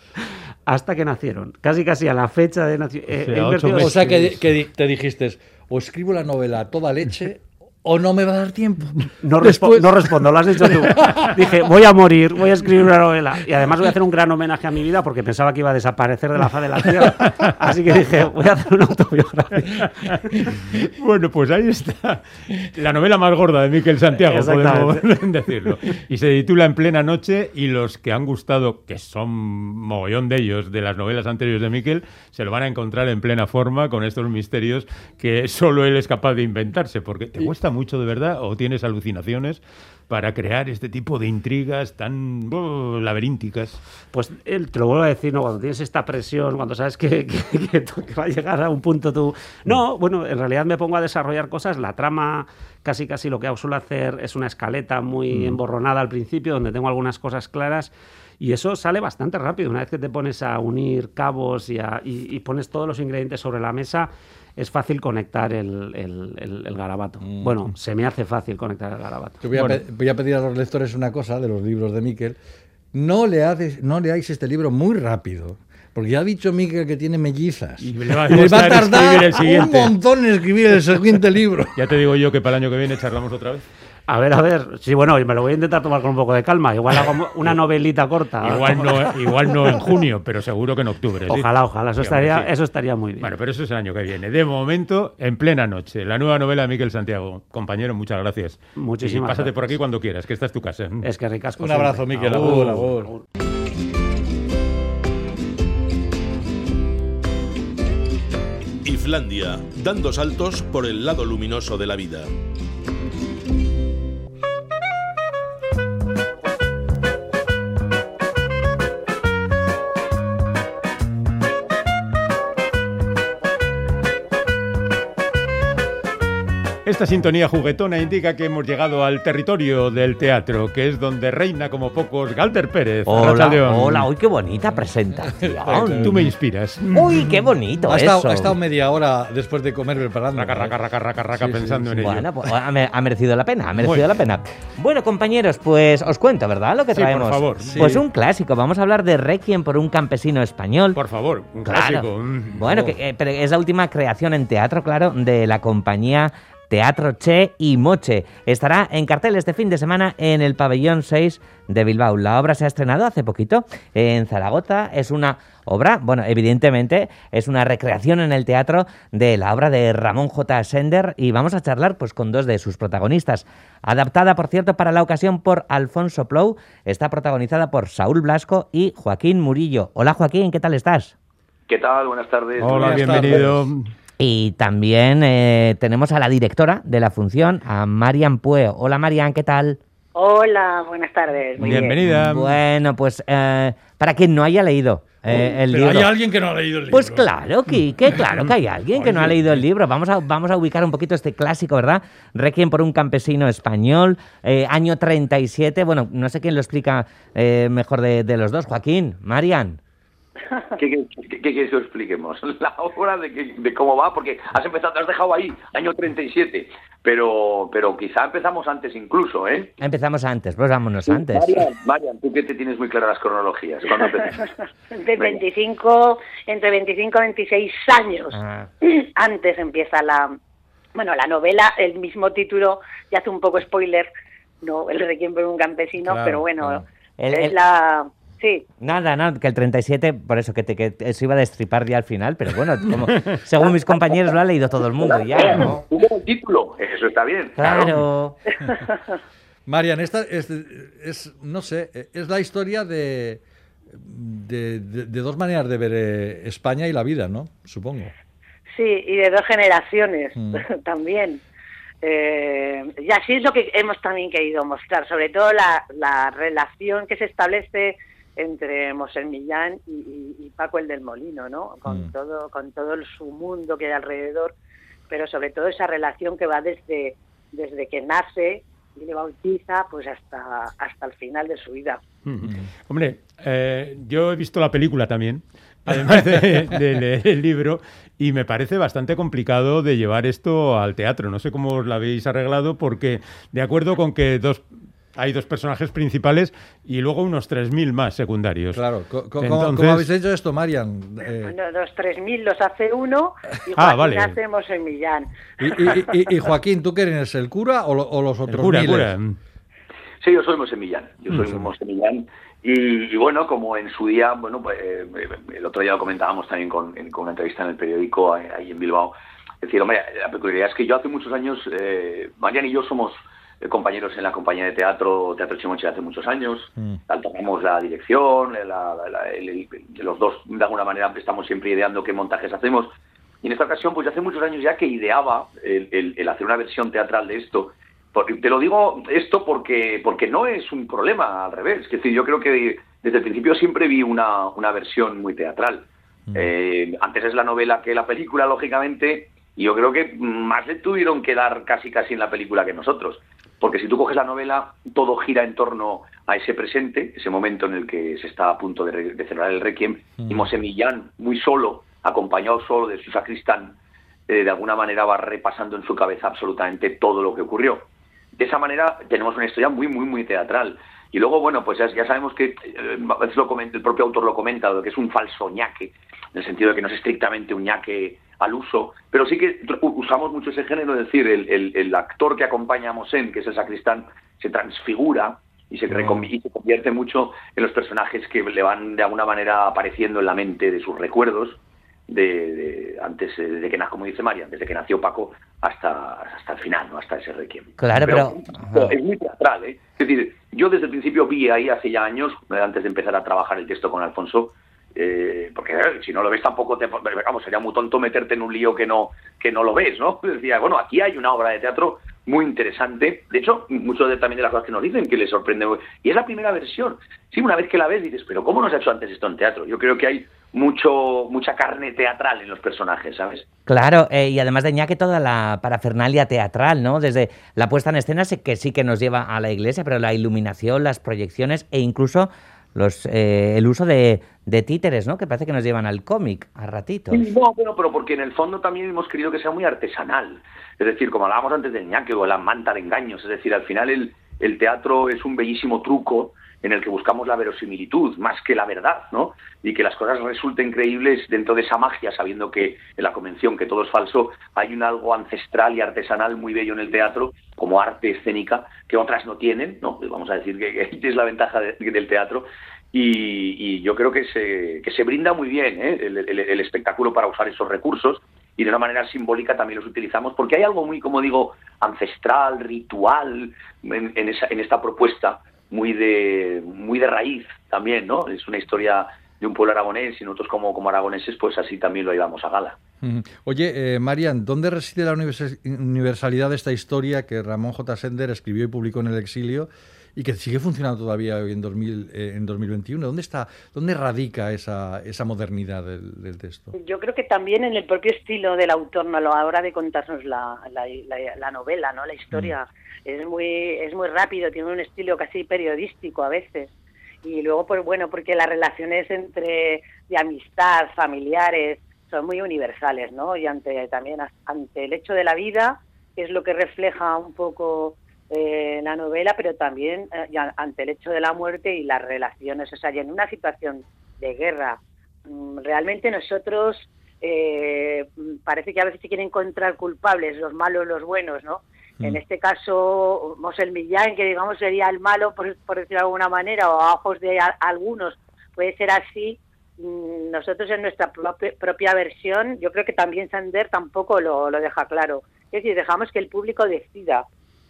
[SPEAKER 5] hasta que nacieron. Casi casi a la fecha de nacimiento.
[SPEAKER 2] O sea, ocho meses.
[SPEAKER 3] O sea, que, te dijiste, o escribo la novela a toda leche [laughs] o no me va a dar tiempo. [laughs]
[SPEAKER 5] No, respo-
[SPEAKER 3] Después-
[SPEAKER 5] no respondo, lo has dicho tú. [laughs] Dije, voy a morir, voy a escribir una novela. Y además voy a hacer un gran homenaje a mi vida porque pensaba que iba a desaparecer de la faz de la tierra. [laughs] Así que dije, voy a hacer una autobiografía.
[SPEAKER 2] Bueno, pues ahí está. La novela más gorda de Miquel Santiago, podemos decirlo. Y se titula En plena noche y los que han gustado, que son mogollón de ellos, de las novelas anteriores de Miquel, se lo van a encontrar en plena forma con estos misterios que solo él es capaz de inventarse, porque te cuesta mucho de verdad o tienes alucinaciones para crear este tipo de intrigas tan oh, laberínticas.
[SPEAKER 5] Pues él, te lo vuelvo a decir, ¿no? cuando tienes esta presión, cuando sabes que, [laughs] que- que que va a llegar a un punto tú... No, bueno, en realidad me pongo a desarrollar cosas. La trama, casi casi lo que suelo hacer es una escaleta muy emborronada al principio, donde tengo algunas cosas claras. Y eso sale bastante rápido. Una vez que te pones a unir cabos y, a- y- y pones todos los ingredientes sobre la mesa, es fácil conectar el, el- el- el garabato. Bueno, se me hace fácil conectar el garabato.
[SPEAKER 3] Yo voy, a
[SPEAKER 2] Bueno.
[SPEAKER 3] pe- voy a pedir a los lectores una cosa de los libros de Miquel. No, le haces, no leáis este libro muy rápido. Porque ya ha dicho Miquel que tiene mellizas.
[SPEAKER 2] Y le va a
[SPEAKER 3] Le va a tardar
[SPEAKER 2] el
[SPEAKER 3] un montón en escribir el siguiente libro.
[SPEAKER 2] Ya te digo yo que para el año que viene charlamos otra vez.
[SPEAKER 5] A ver, a ver. Sí, bueno, me lo voy a intentar tomar con un poco de calma. Igual hago [laughs] una novelita corta.
[SPEAKER 2] Igual no, igual no en junio, pero seguro que en octubre. ¿sí?
[SPEAKER 5] Ojalá, ojalá. Eso estaría,
[SPEAKER 2] sí.
[SPEAKER 5] eso estaría muy bien.
[SPEAKER 2] Bueno, pero eso es el año que viene. De momento, en plena noche, la nueva novela de Miquel Santiago. Compañero, muchas gracias.
[SPEAKER 5] Muchísimas
[SPEAKER 2] Y pásate
[SPEAKER 5] gracias.
[SPEAKER 2] por aquí cuando quieras, que esta es tu casa.
[SPEAKER 5] Es que ricasco.
[SPEAKER 3] Un abrazo,
[SPEAKER 5] siempre.
[SPEAKER 3] Miquel.
[SPEAKER 5] Agur,
[SPEAKER 3] agur.
[SPEAKER 6] Islandia, dando saltos por el lado luminoso de la vida.
[SPEAKER 2] Esta sintonía juguetona indica que hemos llegado al territorio del teatro, que es donde reina como pocos Galder Pérez.
[SPEAKER 7] Hola, hola, uy, qué bonita presentación.
[SPEAKER 2] Tú me inspiras.
[SPEAKER 7] Uy, qué bonito
[SPEAKER 3] Ha
[SPEAKER 7] eso.
[SPEAKER 3] estado, ha estado media hora después de comer preparando.
[SPEAKER 2] Raca, raca, raca, raca, raca,
[SPEAKER 3] Sí,
[SPEAKER 2] pensando
[SPEAKER 3] sí.
[SPEAKER 2] en ello.
[SPEAKER 7] Bueno, pues ha, me- ha merecido la pena, ha merecido
[SPEAKER 2] Bueno.
[SPEAKER 7] la pena. Bueno, compañeros, pues os cuento, ¿verdad? Lo que
[SPEAKER 2] Sí, por
[SPEAKER 7] traemos.
[SPEAKER 2] favor.
[SPEAKER 7] Pues
[SPEAKER 3] Sí.
[SPEAKER 7] un clásico. Vamos a hablar de Requiem por un campesino español.
[SPEAKER 2] Por favor, un
[SPEAKER 7] Claro.
[SPEAKER 2] clásico. Mm.
[SPEAKER 7] Bueno, que, eh, pero es la última creación en teatro, claro, de la compañía Teatro Che y Moche. Estará en cartel este fin de semana en el pabellón 6 de Bilbao. La obra se ha estrenado hace poquito en Zaragoza. Es una obra, bueno, evidentemente es una recreación en el teatro de la obra de Ramón J. Sender y vamos a charlar pues con dos de sus protagonistas. Adaptada, por cierto, para la ocasión por Alfonso Plou, está protagonizada por Saúl Blasco y Joaquín Murillo. Hola Joaquín, ¿qué tal estás?
[SPEAKER 8] ¿Qué tal? Buenas tardes.
[SPEAKER 2] Hola,
[SPEAKER 3] Buenas
[SPEAKER 2] bienvenido.
[SPEAKER 7] Y también eh, tenemos a la directora de la función, a Marian Pue. Hola Marian, ¿qué tal?
[SPEAKER 8] Hola, buenas tardes. Muy bien.
[SPEAKER 2] Bienvenida.
[SPEAKER 7] Bueno, pues eh, para quien no haya leído eh, el
[SPEAKER 3] Pero
[SPEAKER 7] libro.
[SPEAKER 3] hay alguien que no ha leído el libro.
[SPEAKER 7] Pues claro, Quique, [laughs] claro que hay alguien que no ha leído el libro. Vamos a, vamos a ubicar un poquito este clásico, ¿verdad? Requiem por un campesino español, eh, año 37. Bueno, no sé quién lo explica eh, mejor de, de los dos. Joaquín, Marian.
[SPEAKER 9] ¿Qué, qué, qué- qué quieres que os expliquemos? [laughs] La hora de, que- de cómo va, porque has empezado, te has dejado ahí, año 37, pero, pero quizá empezamos antes incluso, ¿eh?
[SPEAKER 7] Empezamos antes, pues vámonos antes.
[SPEAKER 9] Marian, Marian, tú que te tienes muy claras las cronologías. [laughs]
[SPEAKER 8] De 25, entre 25 y 26 años.
[SPEAKER 7] Ah, [clears throat]
[SPEAKER 8] Antes empieza la, bueno, la novela, el mismo título, ya hace un poco spoiler, no, el requiem por un campesino,
[SPEAKER 3] Claro,
[SPEAKER 8] pero bueno,
[SPEAKER 3] claro.
[SPEAKER 7] El-
[SPEAKER 8] es
[SPEAKER 7] el-
[SPEAKER 8] la, sí,
[SPEAKER 7] Nada, nada, que el 37, por eso que, te, que eso iba a destripar ya al final, pero bueno, como, según mis compañeros lo ha leído todo el mundo ya,
[SPEAKER 9] como el título, eso está bien.
[SPEAKER 7] Claro. [laughs]
[SPEAKER 3] Marian, esta es, es, no sé, es la historia de, de, de- de dos maneras de ver eh, España y la vida, ¿no? Supongo.
[SPEAKER 8] sí, y de dos generaciones
[SPEAKER 3] Mm. [laughs]
[SPEAKER 8] también. Eh, y así es lo que hemos también querido mostrar, sobre todo la, la relación que se establece entre Mosel Millán y, y- y Paco el del Molino, ¿no? Con
[SPEAKER 3] Mm.
[SPEAKER 8] todo, con todo el, su mundo que hay alrededor, pero sobre todo esa relación que va desde, desde que nace y le bautiza, pues hasta, hasta el final de su vida.
[SPEAKER 2] Ujú. Hombre, eh, yo he visto la película también, además de, [laughs] de leer el libro, y me parece bastante complicado de llevar esto al teatro. No sé cómo os lo habéis arreglado, porque de acuerdo con que dos hay dos personajes principales y luego unos 3.000 más secundarios.
[SPEAKER 3] Claro. ¿Cómo,
[SPEAKER 2] Entonces-
[SPEAKER 3] cómo habéis hecho esto, Marian? Eh,
[SPEAKER 8] Bueno, los 3.000 los hace uno y
[SPEAKER 2] Ah,
[SPEAKER 8] Joaquín
[SPEAKER 2] vale.
[SPEAKER 8] hace Mosel Millán.
[SPEAKER 3] y, y- y- y Joaquín, ¿tú qué eres, el cura o, lo- o los
[SPEAKER 2] El
[SPEAKER 3] otros
[SPEAKER 2] cura,
[SPEAKER 3] miles?
[SPEAKER 2] cura.
[SPEAKER 9] Sí, yo soy Mosemillán, yo soy
[SPEAKER 3] Mm.
[SPEAKER 9] Mosemillán. Y, y bueno, como en su día, bueno, pues eh, el otro día lo comentábamos también con, en- con una entrevista en el periódico ahí en Bilbao. Es decir, hombre, la peculiaridad es que yo hace muchos años, eh, Marian y yo somos compañeros en la compañía de teatro, Teatro Chimoche hace muchos años.
[SPEAKER 3] Mm.
[SPEAKER 9] Alternamos la dirección, la- la- la- el- el- los dos de alguna manera estamos siempre ideando qué montajes hacemos. Y en esta ocasión, pues hace muchos años ya que ideaba el, hacer una versión teatral de esto. Porque- te lo digo esto porque, porque no es un problema, al revés. Es decir, yo creo que desde el principio siempre vi una, una versión muy teatral. Eh, antes es la novela que la película, lógicamente, y yo creo que más le tuvieron que dar casi casi en la película que nosotros. Porque si tú coges la novela, todo gira en torno a ese presente, ese momento en el que se está a punto de, de celebrar el Requiem, y Mosé Millán, muy solo, acompañado solo de su sacristán, eh, de alguna manera va repasando en su cabeza absolutamente todo lo que ocurrió. De esa manera tenemos una historia muy, muy, muy teatral. Y luego, bueno, pues ya, ya sabemos que eh, el propio autor lo comenta, que es un falso ñaque, en el sentido de que no es estrictamente un ñaque al uso, pero sí que usamos mucho ese género, es decir, el, el- el actor que acompaña a Mosén, que es el sacristán, se transfigura y se, y se convierte mucho en los personajes que le van de alguna manera apareciendo en la mente de sus recuerdos, de, de- antes eh, de que nació, como dice María, desde que nació Paco hasta, hasta el final, ¿no? hasta ese requiem.
[SPEAKER 7] Claro, pero-
[SPEAKER 9] pero es muy teatral, ¿eh? Es decir, yo desde el principio vi ahí hace ya años, eh, antes de empezar a trabajar el texto con Alfonso, eh, porque si no lo ves tampoco te vamos sería muy tonto meterte en un lío que no que no lo ves no [laughs] decía bueno aquí hay una obra de teatro muy interesante. De hecho muchos de, también de las cosas que nos dicen que les sorprende y es la primera versión. Sí una vez que la ves dices pero cómo no se ha hecho antes esto en teatro yo creo que hay mucho mucha carne teatral en los personajes sabes
[SPEAKER 7] Claro, eh, y además de ñaque toda la parafernalia teatral, ¿no? Desde la puesta en escena sé que sí que nos lleva a la iglesia, pero la iluminación, las proyecciones e incluso los, eh, el uso de, de títeres, ¿no? Que parece que nos llevan al cómic a ratitos.
[SPEAKER 9] No, bueno, pero porque en el fondo también hemos querido que sea muy artesanal. Es decir, como hablábamos antes del ñaque o la manta de engaños, es decir, al final el, el teatro es un bellísimo truco en el que buscamos la verosimilitud más que la verdad, ¿no? Y que las cosas resulten creíbles dentro de esa magia, sabiendo que en la convención que todo es falso, hay un algo ancestral y artesanal muy bello en el teatro, como arte escénica, que otras no tienen, ¿no? Vamos a decir que, que [laughs] es la ventaja de- del teatro. Y, yo creo que se, brinda muy bien ¿eh? el, espectáculo para usar esos recursos y de una manera simbólica también los utilizamos porque hay algo muy, como digo, ancestral, ritual en esta propuesta, muy de, muy de raíz también, ¿no? Es una historia de un pueblo aragonés y nosotros como, como aragoneses pues así también lo llevamos a gala.
[SPEAKER 3] Oye, eh, Marian, ¿dónde reside la univers- universalidad de esta historia que Ramón J. Sender escribió y publicó en el exilio y que sigue funcionando todavía hoy en, 2000, eh, en 2021. ¿Dónde está, dónde radica esa, esa modernidad del, del, texto?
[SPEAKER 8] Yo creo que también en el propio estilo del autor, ¿no? a la hora de contarnos la, la, la, la novela, ¿no? la historia. Mm. Es, muy, es muy rápido, tiene un estilo casi periodístico a veces. Y luego, pues bueno, porque las relaciones entre de amistad, familiares, son muy universales, ¿no? Y ante también ante el hecho de la vida, que es lo que refleja un poco eh, la novela, pero también eh, ante el hecho de la muerte y las relaciones. O sea, y en una situación de guerra, mm, realmente nosotros eh, parece que a veces se quieren encontrar culpables, los malos, los buenos, ¿no? En
[SPEAKER 3] Mm.
[SPEAKER 8] este caso, Mosel Millán, que digamos sería el malo, por, por decirlo de alguna manera, o a ojos de a- algunos puede ser así, mm, nosotros en nuestra propi- propia versión, yo creo que también Sander tampoco lo, lo deja claro. Es decir, dejamos que el público decida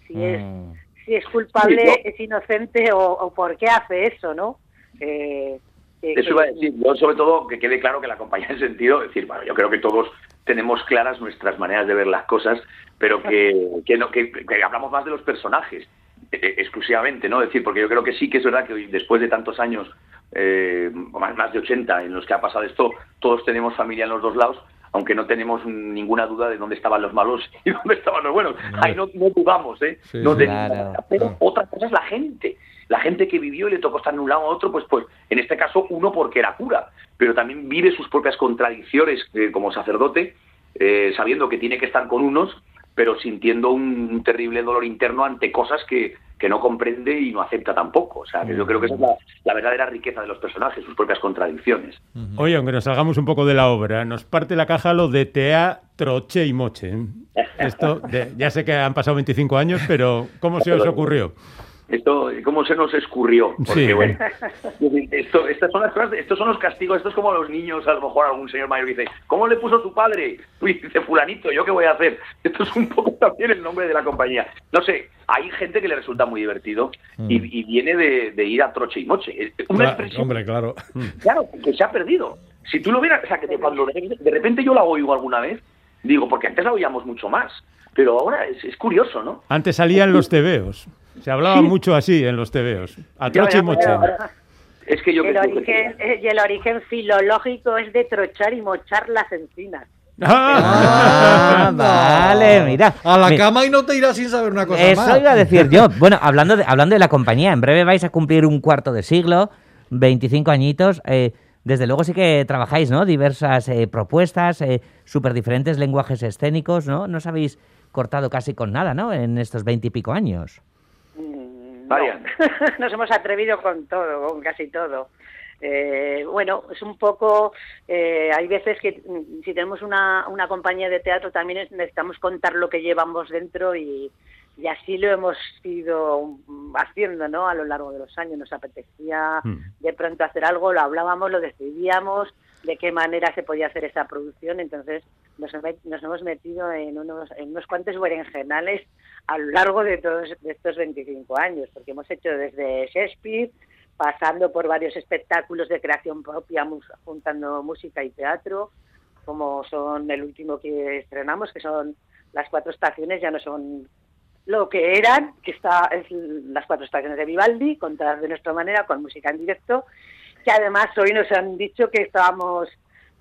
[SPEAKER 8] si es
[SPEAKER 7] Mm.
[SPEAKER 8] si es culpable,
[SPEAKER 9] Sí,
[SPEAKER 8] es inocente o, o por qué hace eso, ¿no? Eh, que-
[SPEAKER 9] Eso iba a decir, yo sobre todo que quede claro que la acompaña [laughs] en sentido, es decir, bueno, yo creo que todos tenemos claras nuestras maneras de ver las cosas, pero que, que, no, que, que hablamos más de los personajes eh, exclusivamente, ¿no? Es decir, porque yo creo que sí que es verdad que hoy, después de tantos años, eh, o más, más de 80 en los que ha pasado esto, todos tenemos familia en los dos lados, aunque no tenemos ninguna duda de dónde estaban los malos [laughs] y dónde estaban los buenos. Ahí no, no dudamos, ¿eh?
[SPEAKER 3] Sí,
[SPEAKER 9] no
[SPEAKER 7] Claro.
[SPEAKER 9] ninguna manera. Pero otra cosa es la gente. La gente que vivió y le tocó estar en un lado a otro, pues, pues en este caso uno porque era cura, pero también vive sus propias contradicciones eh, como sacerdote, eh, sabiendo que tiene que estar con unos, pero sintiendo un terrible dolor interno ante cosas que, que no comprende y no acepta tampoco. O sea, que yo creo que esa es la, la verdadera riqueza de los personajes, sus propias contradicciones.
[SPEAKER 2] Oye, aunque nos salgamos un poco de la obra, nos parte la caja lo de teatro, che y moche. [laughs] Esto, de- ya sé que han pasado 25 años, pero ¿cómo se os ocurrió?
[SPEAKER 9] Esto, ¿cómo se nos escurrió? Porque,
[SPEAKER 2] Sí.
[SPEAKER 9] bueno, esto, estas son las cosas, estos son los castigos, esto es como los niños, a lo mejor algún señor mayor dice, ¿cómo le puso tu padre? [laughs] Y dice, fulanito, ¿yo qué voy a hacer? Esto es un poco también el nombre de la compañía. No sé, hay gente que le resulta muy divertido y, y viene de, de ir a troche y moche. Una
[SPEAKER 3] Claro,
[SPEAKER 9] expresión,
[SPEAKER 3] hombre, claro. [laughs]
[SPEAKER 9] claro, que se ha perdido. Si tú lo vieras, o sea, que cuando de repente yo la oigo alguna vez, digo, porque antes la oíamos mucho más, pero ahora es, es curioso, ¿no?
[SPEAKER 2] Antes salían los tebeos. Se hablaba mucho así en los tebeos. A troche y moche.
[SPEAKER 9] ahora- Es que yo
[SPEAKER 8] el,
[SPEAKER 9] que-
[SPEAKER 8] origen, eh, y el origen filológico es de trochar y mochar las encinas.
[SPEAKER 7] Ah, vale, mira.
[SPEAKER 3] A la cama y no te irás sin saber una cosa
[SPEAKER 7] Eso
[SPEAKER 3] más.
[SPEAKER 7] iba a decir yo. Bueno, hablando de, hablando de la compañía, en breve vais a cumplir un cuarto de siglo, 25 añitos. eh, desde luego sí que trabajáis, ¿no? Diversas eh, propuestas, eh, súper diferentes lenguajes escénicos, ¿no? No os habéis cortado casi con nada, ¿no? En estos 20 y pico años.
[SPEAKER 8] Mm,
[SPEAKER 9] Vaya.
[SPEAKER 8] no. [laughs] Nos hemos atrevido con todo, con casi todo. Eh, bueno, es un poco, eh, hay veces que mm, si tenemos una, una compañía de teatro también es- necesitamos contar lo que llevamos dentro y, y así lo hemos ido haciendo, ¿no? A lo largo de los años nos apetecía
[SPEAKER 2] Mm.
[SPEAKER 8] de pronto hacer algo, lo hablábamos, lo decidíamos, de qué manera se podía hacer esa producción, entonces nos, nos hemos metido en unos, en unos cuantos berenjenales a lo largo de todos estos 25 años, porque hemos hecho desde Shakespeare, pasando por varios espectáculos de creación propia, juntando música y teatro, como son el último que estrenamos, que son las cuatro estaciones, ya no son lo que eran, que está es las cuatro estaciones de Vivaldi, contadas de nuestra manera, con música en directo, que además hoy nos han dicho que estábamos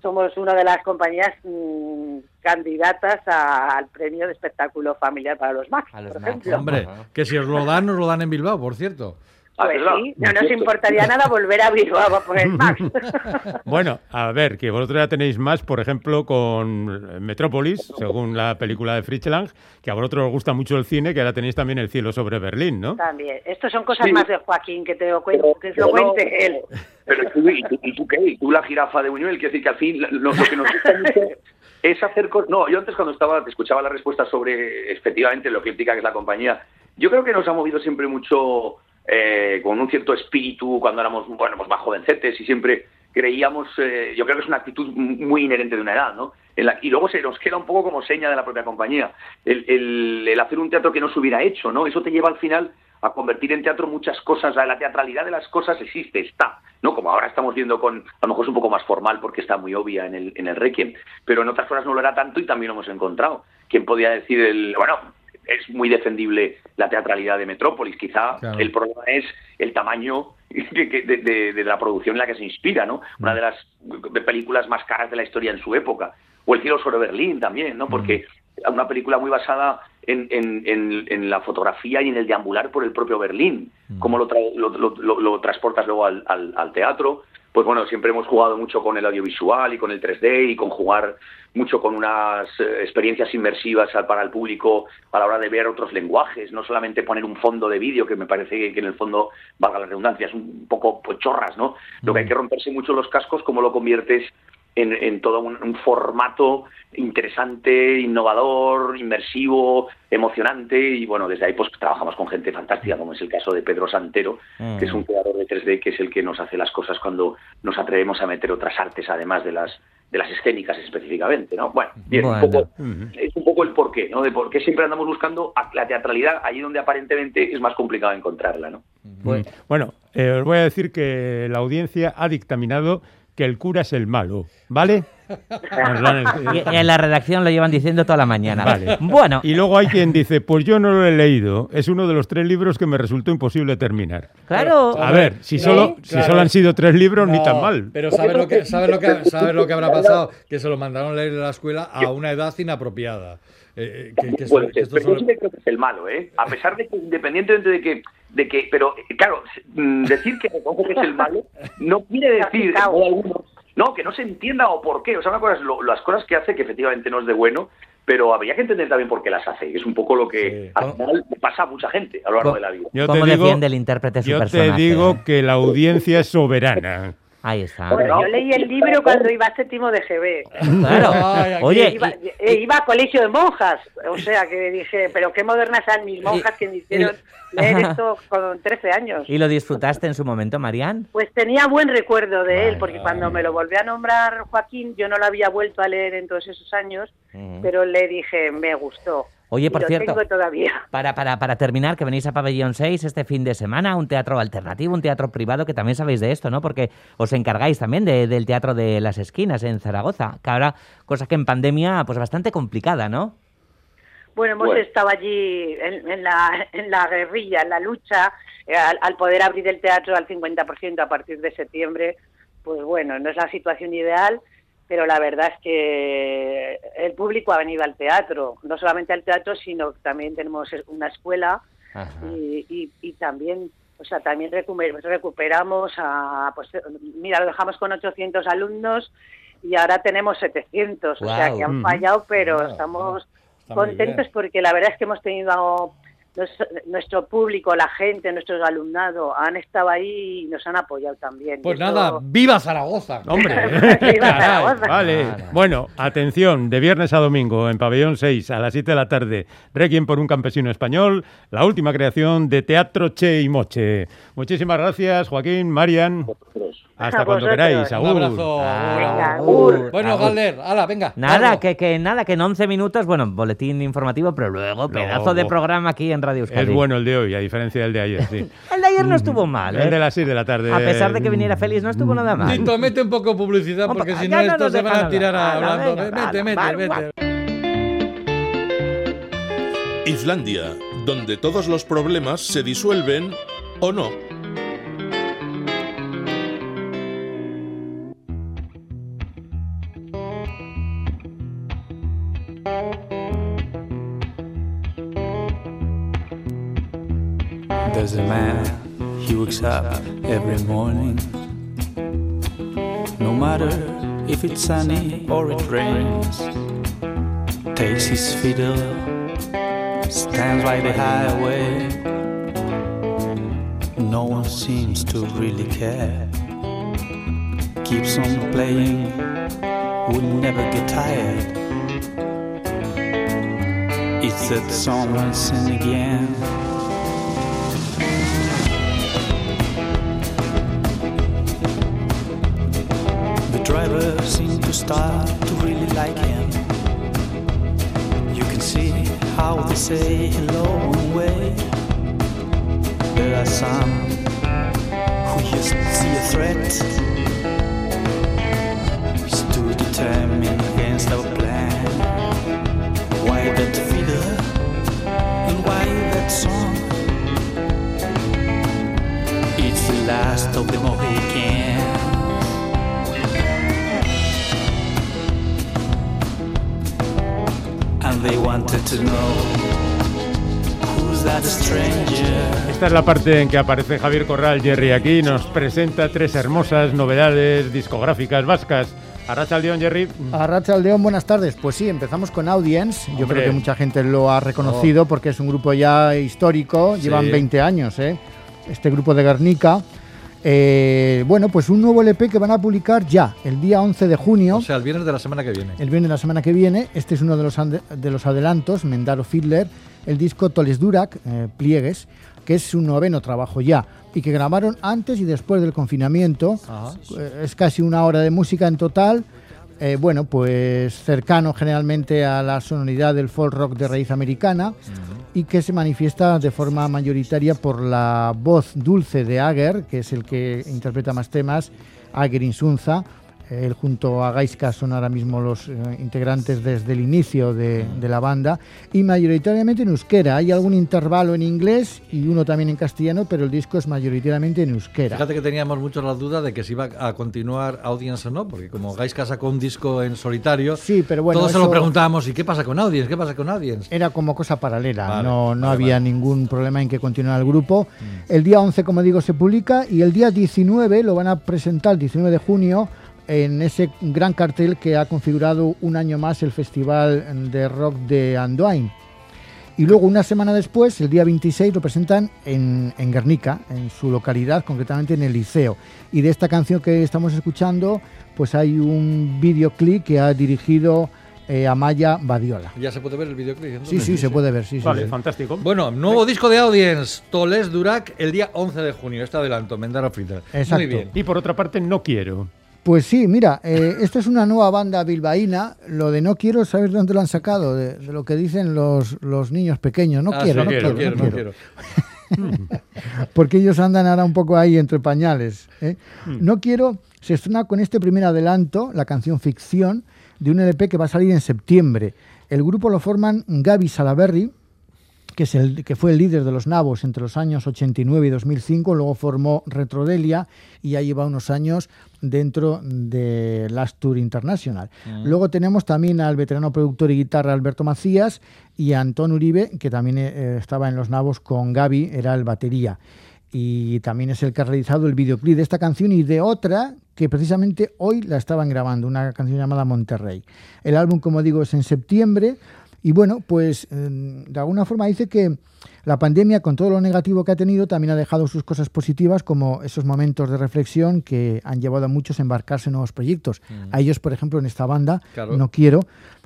[SPEAKER 8] somos una de las compañías mm, candidatas a- al premio de espectáculo familiar para los Max,
[SPEAKER 7] A los
[SPEAKER 8] por
[SPEAKER 7] Max.
[SPEAKER 8] ejemplo.
[SPEAKER 3] Hombre, que si os lo dan, os lo dan en Bilbao, por cierto.
[SPEAKER 9] Ah,
[SPEAKER 8] Pues sí, no nos importaría nada volver a Bilbao a poner Max. [laughs]
[SPEAKER 2] Bueno, a ver, que vosotros ya tenéis más, por ejemplo, con Metrópolis, según la película de Fritz Lang, que a vosotros os gusta mucho el cine, que ahora tenéis también El cielo sobre Berlín, ¿no?
[SPEAKER 8] También. Estos son cosas
[SPEAKER 9] Sí.
[SPEAKER 8] más de Joaquín que te lo cuento, que lo
[SPEAKER 9] no,
[SPEAKER 8] cuente él.
[SPEAKER 9] Pero tú, ¿y, tú, y tú qué? ¿Y tú la jirafa de Buñuel? Quiero decir que al fin lo, lo que nos gusta mucho es hacer cosas... No, yo antes cuando estaba, te escuchaba la respuesta sobre efectivamente lo ecléctica que es la compañía, yo creo que nos ha movido siempre mucho eh, con un cierto espíritu cuando éramos, bueno, pues más jovencetes y siempre creíamos, eh, yo creo que es una actitud muy inherente de una edad, ¿no? En la- y luego se nos queda un poco como seña de la propia compañía, el, el- hacer un teatro que no se hubiera hecho, ¿no? Eso te lleva al final a convertir en teatro muchas cosas, la, la teatralidad de las cosas existe, está, ¿no? Como ahora estamos viendo con, a lo mejor es un poco más formal porque está muy obvia en el, en el Requiem, pero en otras cosas no lo era tanto y también lo hemos encontrado. ¿Quién podía decir el, bueno, es muy defendible la teatralidad de Metrópolis. Quizá
[SPEAKER 3] Claro.
[SPEAKER 9] el problema es el tamaño de, de- de- de la producción en la que se inspira, ¿no? Una de las películas más caras de la historia en su época. O El cielo sobre Berlín también, ¿no? Porque una película muy basada en, en- en- en la fotografía y en el deambular por el propio Berlín. Cómo lo, tra- lo- lo- lo- lo transportas luego al, al- al teatro. Pues bueno, siempre hemos jugado mucho con el audiovisual y con el 3D y con jugar mucho con unas eh, experiencias inmersivas al- para el público a la hora de ver otros lenguajes, no solamente poner un fondo de vídeo, que me parece que, en el fondo, valga la redundancia, es un poco pues, chorras, ¿no? Lo que hay que romperse mucho los cascos, cómo lo conviertes en, en todo un, un formato interesante, innovador, inmersivo, emocionante y bueno, desde ahí pues trabajamos con gente fantástica, como es el caso de Pedro Santero, que es un creador de 3D que es el que nos hace las cosas cuando nos atrevemos a meter otras artes además de las de las escénicas específicamente, ¿no? Bueno, bien,
[SPEAKER 7] Bueno.
[SPEAKER 9] un poco, es un poco el porqué, ¿no? De por qué siempre andamos buscando a- la teatralidad allí donde aparentemente es más complicado encontrarla, ¿no?
[SPEAKER 2] Mm. Bueno, eh, os voy a decir que la audiencia ha dictaminado que el cura es el malo, ¿vale?
[SPEAKER 7] Y en la redacción lo llevan diciendo toda la mañana.
[SPEAKER 2] Vale.
[SPEAKER 7] Bueno,
[SPEAKER 2] Y luego hay quien dice, pues yo no lo he leído. Es uno de los tres libros que me resultó imposible terminar.
[SPEAKER 7] claro.
[SPEAKER 2] A ver, si solo, si
[SPEAKER 3] claro.
[SPEAKER 2] solo han sido tres libros, ni
[SPEAKER 3] No,
[SPEAKER 2] tan mal.
[SPEAKER 3] Pero ¿sabes lo, que, sabes, lo que, ¿sabes lo que habrá pasado? Que se lo mandaron leer en la escuela a una edad inapropiada. Eh, que, que
[SPEAKER 9] Puede
[SPEAKER 3] que
[SPEAKER 9] ser,
[SPEAKER 3] esto
[SPEAKER 9] pero yo sí creo que es el malo, ¿eh? A pesar de que, independientemente de que, de que pero eh, claro, mm, decir que reconoce que es el malo no quiere decir, no, que no se entienda o por qué. O sea, una cosa es lo- las cosas que hace que efectivamente no es de bueno, pero habría que entender también por qué las hace. Es un poco lo que al final le pasa a mucha gente a lo largo de la vida.
[SPEAKER 2] Yo
[SPEAKER 7] ¿Cómo
[SPEAKER 2] te digo-
[SPEAKER 7] defiende el intérprete su
[SPEAKER 2] Yo te
[SPEAKER 7] personaje?
[SPEAKER 2] digo que la audiencia es soberana.
[SPEAKER 7] Ahí está.
[SPEAKER 8] Bueno, yo leí el libro cuando iba a séptimo de GB.
[SPEAKER 7] Claro. Oye,
[SPEAKER 8] Iba, eh, iba a colegio de monjas, o sea que dije, pero qué modernas eran mis monjas que me hicieron [laughs] leer esto con 13 años.
[SPEAKER 7] ¿y lo disfrutaste en su momento, Marián?
[SPEAKER 8] Pues tenía buen recuerdo de él, porque cuando me lo volvió a nombrar Joaquín, yo no lo había vuelto a leer en todos esos años, pero le dije, me gustó.
[SPEAKER 7] Oye, por
[SPEAKER 8] lo
[SPEAKER 7] cierto,
[SPEAKER 8] tengo todavía.
[SPEAKER 7] Para, para, para terminar, que venís a Pabellón 6 este fin de semana, un teatro alternativo, un teatro privado, que también sabéis de esto, ¿no? Porque os encargáis también de- del Teatro de las Esquinas en Zaragoza, que ahora, cosa que en pandemia, pues bastante complicada, ¿no?
[SPEAKER 8] Bueno, hemos
[SPEAKER 9] Bueno.
[SPEAKER 8] estado allí en, en la, en la guerrilla, en la lucha, eh, al, al poder abrir el teatro al 50% a partir de septiembre, pues bueno, no es la situación ideal, pero la verdad es que el público ha venido al teatro, no solamente al teatro, sino que también tenemos una escuela y, y, y también o sea también recuper- recuperamos a pues mira lo dejamos con 800 alumnos y ahora tenemos 700 o sea que han fallado pero estamos
[SPEAKER 3] está
[SPEAKER 8] contentos porque la verdad es que hemos tenido nuestro, nuestro público la gente nuestro alumnado han estado ahí y nos han apoyado también
[SPEAKER 3] Pues
[SPEAKER 8] eso-
[SPEAKER 3] nada, ¡viva Zaragoza! [laughs]
[SPEAKER 2] Hombre, [laughs]
[SPEAKER 8] Viva [laughs]
[SPEAKER 2] caray,
[SPEAKER 8] Zaragoza.
[SPEAKER 2] vale. Bueno, atención, de viernes a domingo en Pabellón 6 a las 7 de la tarde, Requiem por un campesino español, la última creación de Teatro Che y Moche. Muchísimas gracias, Joaquín, Marian. Hasta
[SPEAKER 8] A
[SPEAKER 2] cuando
[SPEAKER 8] vosotros.
[SPEAKER 2] queráis.
[SPEAKER 3] Un
[SPEAKER 2] Agur.
[SPEAKER 3] abrazo.
[SPEAKER 8] Venga,
[SPEAKER 7] Agur.
[SPEAKER 8] agur.
[SPEAKER 3] Bueno,
[SPEAKER 7] Agur.
[SPEAKER 3] Galder, hala, venga.
[SPEAKER 7] Nada, que, que nada, que en 11 minutos, bueno, boletín informativo, pero luego pedazo de programa aquí en Radio Euskadi.
[SPEAKER 2] Es bueno el de hoy, a diferencia del de ayer, sí. [laughs]
[SPEAKER 7] El de ayer no estuvo mal, ¿eh?
[SPEAKER 2] El de las 6 de la tarde.
[SPEAKER 7] A pesar de que viniera Félix, no estuvo nada mal.
[SPEAKER 3] Tito, mete un poco de publicidad
[SPEAKER 7] Un
[SPEAKER 3] porque si no estos se van a tirar hablando.
[SPEAKER 7] venga,
[SPEAKER 3] Vete,
[SPEAKER 7] va,
[SPEAKER 3] vete.
[SPEAKER 6] Islandia, donde todos los problemas se disuelven o no.
[SPEAKER 10] There's a man, he wakes up every morning. No matter if it's sunny or it rains. Takes his fiddle, stands by the highway. No one seems to really care. Keeps on playing, would never get tired. It's that summer sin again. driver seemed to start to really like him. You can see how they say hello and wave. There are some who just see a threat. It's too determined against our plan. Why that fiddle and why that song? It's the last of the can
[SPEAKER 2] Esta es la parte en que aparece Javier Corral, Jerry aquí, nos presenta tres hermosas novedades discográficas vascas. Arracha León, Jerry.
[SPEAKER 11] Arracha León, buenas tardes. Pues sí, empezamos con Audience. Yo
[SPEAKER 2] Hombre.
[SPEAKER 11] creo que mucha gente lo ha reconocido porque es un grupo ya histórico,
[SPEAKER 2] Sí.
[SPEAKER 11] llevan 20 años, ¿eh? Este grupo de Guernica. Eh, bueno, pues un nuevo LP que van a publicar ya, el día 11 de junio.
[SPEAKER 3] O sea, el viernes de la semana que viene.
[SPEAKER 11] El viernes de la semana que viene, este es uno de los, de los adelantos, Mendaro Fiedler, el disco Toles Durac, eh, Pliegues, que es su noveno trabajo ya, y que grabaron antes y después del confinamiento.
[SPEAKER 3] Ajá.
[SPEAKER 11] Eh, Es casi una hora de música en total. Eh, bueno, pues cercano generalmente a la sonoridad del folk rock de raíz americana y que se manifiesta de forma mayoritaria por la voz dulce de Ager, que es el que interpreta más temas, Ager Insunza. Él junto a Gaiska son ahora mismo los eh, integrantes desde el inicio de, de la banda y mayoritariamente en euskera. Hay algún intervalo en inglés y uno también en castellano, pero el disco es mayoritariamente en euskera.
[SPEAKER 3] Fíjate que teníamos mucho la duda de que si iba a continuar Audience o no, porque como Gaiska sacó un disco en solitario,
[SPEAKER 11] Sí, pero bueno,
[SPEAKER 3] todos se
[SPEAKER 11] eso-
[SPEAKER 3] lo preguntábamos, ¿y qué pasa con Audience? ¿Qué pasa con Audience?
[SPEAKER 11] Era como cosa paralela,
[SPEAKER 3] Vale,
[SPEAKER 11] no, no
[SPEAKER 3] vale,
[SPEAKER 11] había
[SPEAKER 3] vale.
[SPEAKER 11] ningún problema en que continuara el grupo. El día 11, como digo, se publica y el día 19 lo van a presentar, el 19 de junio, en ese gran cartel que ha configurado un año más el Festival de Rock de Andoain. Y luego, una semana después, el día 26, lo presentan en, en Guernica, en su localidad, concretamente en el Liceo. Y de esta canción que estamos escuchando, pues hay un videoclip que ha dirigido eh, Amaya Badiola.
[SPEAKER 3] Ya se puede ver el videoclip.
[SPEAKER 11] Sí, sí, se puede ver, sí, sí,
[SPEAKER 2] Vale,
[SPEAKER 11] sí.
[SPEAKER 2] fantástico.
[SPEAKER 3] Bueno, nuevo disco de Audience, Toles Durac, el día 11 de junio. Este adelanto, Mendaro Fritter.
[SPEAKER 11] Exacto.
[SPEAKER 3] Muy bien.
[SPEAKER 2] Y por otra parte, no quiero.
[SPEAKER 11] Pues sí, mira, eh, esta es una nueva banda bilbaína. Lo de no quiero, ¿sabes de dónde lo han sacado? De, de lo que dicen los, los niños pequeños. No
[SPEAKER 3] Ah,
[SPEAKER 11] quiero, no quiero,
[SPEAKER 3] no quiero,
[SPEAKER 11] no quiero.
[SPEAKER 3] quiero. [laughs]
[SPEAKER 11] Porque ellos andan ahora un poco ahí entre pañales. ¿eh?
[SPEAKER 3] Hmm.
[SPEAKER 11] No quiero, se estrena con este primer adelanto, la canción Ficción, de un LP que va a salir en septiembre. El grupo lo forman Gaby Salaberry, que, es el, que fue el líder de los Nabos entre los años 89 y 2005, luego formó Retrodelia y ya lleva unos años dentro de Last Tour International. Luego tenemos también al veterano productor y guitarra Alberto Macías y a Antón Uribe, que también eh, estaba en los Nabos con Gaby, era el batería. Y también es el que ha realizado el videoclip de esta canción y de otra que precisamente hoy la estaban grabando, una canción llamada Monterrey. El álbum, como digo, es en septiembre. Y bueno, pues eh, de alguna forma dice que la pandemia, con todo lo negativo que ha tenido, también ha dejado sus cosas positivas, como esos momentos de reflexión que han llevado a muchos a embarcarse en nuevos proyectos. A ellos, por ejemplo, en esta banda,
[SPEAKER 3] Claro.
[SPEAKER 11] No Quiero,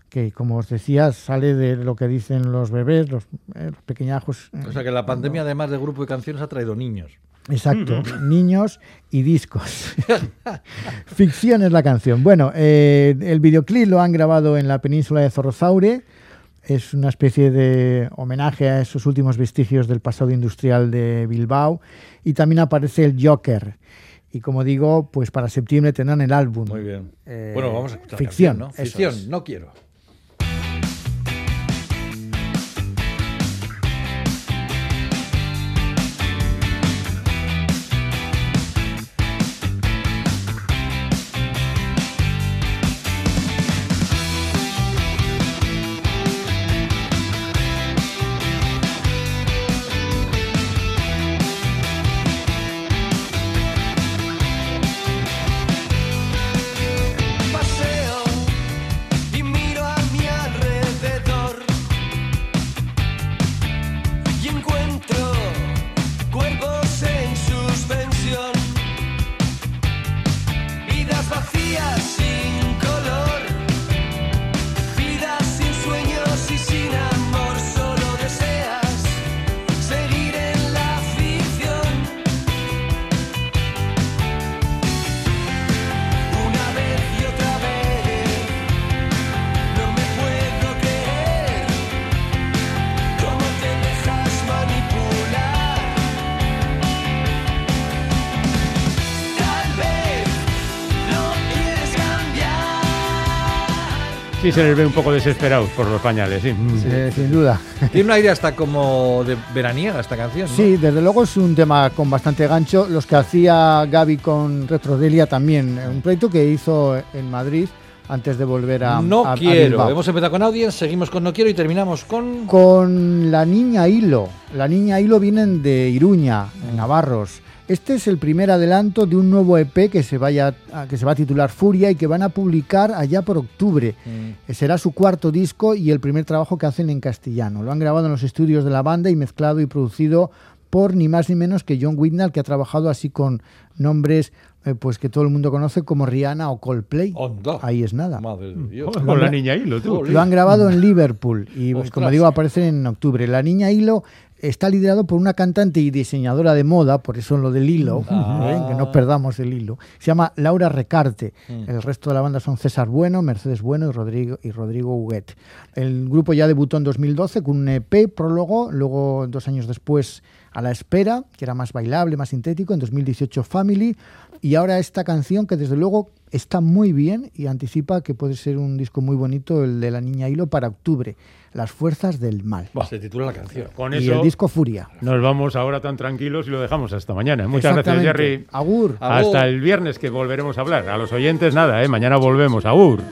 [SPEAKER 11] que como os decía, sale de lo que dicen los bebés, los, eh, los pequeñajos. eh,
[SPEAKER 3] O sea que la pandemia, además de grupo de canciones, ha traído niños.
[SPEAKER 11] Exacto, [laughs] niños y discos. [laughs] Ficción es la canción. Bueno, eh, el videoclip lo han grabado en la península de Zorrozaure. Es una especie de homenaje a esos últimos vestigios del pasado industrial de Bilbao. Y también aparece el Joker. Y como digo, pues para septiembre tendrán el álbum.
[SPEAKER 3] Muy bien.
[SPEAKER 11] Eh,
[SPEAKER 3] bueno, vamos a escuchar.
[SPEAKER 11] Ficción,
[SPEAKER 3] canción, ¿no? Ficción,
[SPEAKER 11] es.
[SPEAKER 3] no quiero.
[SPEAKER 2] Sí, se les ve un poco desesperados por los pañales, sí.
[SPEAKER 11] Sí, sin duda. [laughs]
[SPEAKER 3] Tiene un aire hasta como de veraniega esta canción. ¿no?
[SPEAKER 11] Sí, desde luego es un tema con bastante gancho. Los que hacía Gaby con Retrodelia también, un proyecto que hizo en Madrid antes de volver a
[SPEAKER 3] No
[SPEAKER 11] a-
[SPEAKER 3] quiero. Hemos empezado con Audience, seguimos con No quiero y terminamos con.
[SPEAKER 11] Con la niña Hilo. La niña Hilo vienen de Iruña,
[SPEAKER 3] Mm.
[SPEAKER 11] en Navarros. Este es el primer adelanto de un nuevo EP que se, vaya, a- que se va a titular Furia y que van a publicar allá por octubre.
[SPEAKER 3] Mm.
[SPEAKER 11] Será su cuarto disco y el primer trabajo que hacen en castellano. Lo han grabado en los estudios de la banda y mezclado y producido por ni más ni menos que John Whitnall, que ha trabajado así con nombres eh, pues que todo el mundo conoce como Rihanna o Coldplay. Ahí es nada.
[SPEAKER 3] Madre de Dios.
[SPEAKER 2] Con la niña Hilo, tú.
[SPEAKER 11] Lo han grabado en Liverpool y,
[SPEAKER 3] Ostras.
[SPEAKER 11] como digo, aparecen en octubre. La niña Hilo está liderado por una cantante y diseñadora de moda, por eso lo del hilo,
[SPEAKER 3] Ah. [laughs]
[SPEAKER 11] ¿eh? que no perdamos el hilo. Se llama Laura Recarte.
[SPEAKER 3] Mm.
[SPEAKER 11] El resto de la banda son César Bueno, Mercedes Bueno y Rodrigo, y Rodrigo Huguet. El grupo ya debutó en 2012 con un EP prólogo, luego dos años después A la Espera, que era más bailable, más sintético, en 2018 Family, y ahora esta canción que desde luego está muy bien y anticipa que puede ser un disco muy bonito, el de la niña Hilo, para octubre, Las Fuerzas del Mal.
[SPEAKER 3] Se titula la canción.
[SPEAKER 2] Con
[SPEAKER 11] y
[SPEAKER 2] eso
[SPEAKER 11] el disco Furia.
[SPEAKER 2] nos vamos ahora tan tranquilos y lo dejamos hasta mañana. Muchas gracias. Jerry.
[SPEAKER 11] Agur.
[SPEAKER 2] Hasta el viernes que volveremos a hablar. A los oyentes nada, ¿eh? Mañana volvemos. Agur.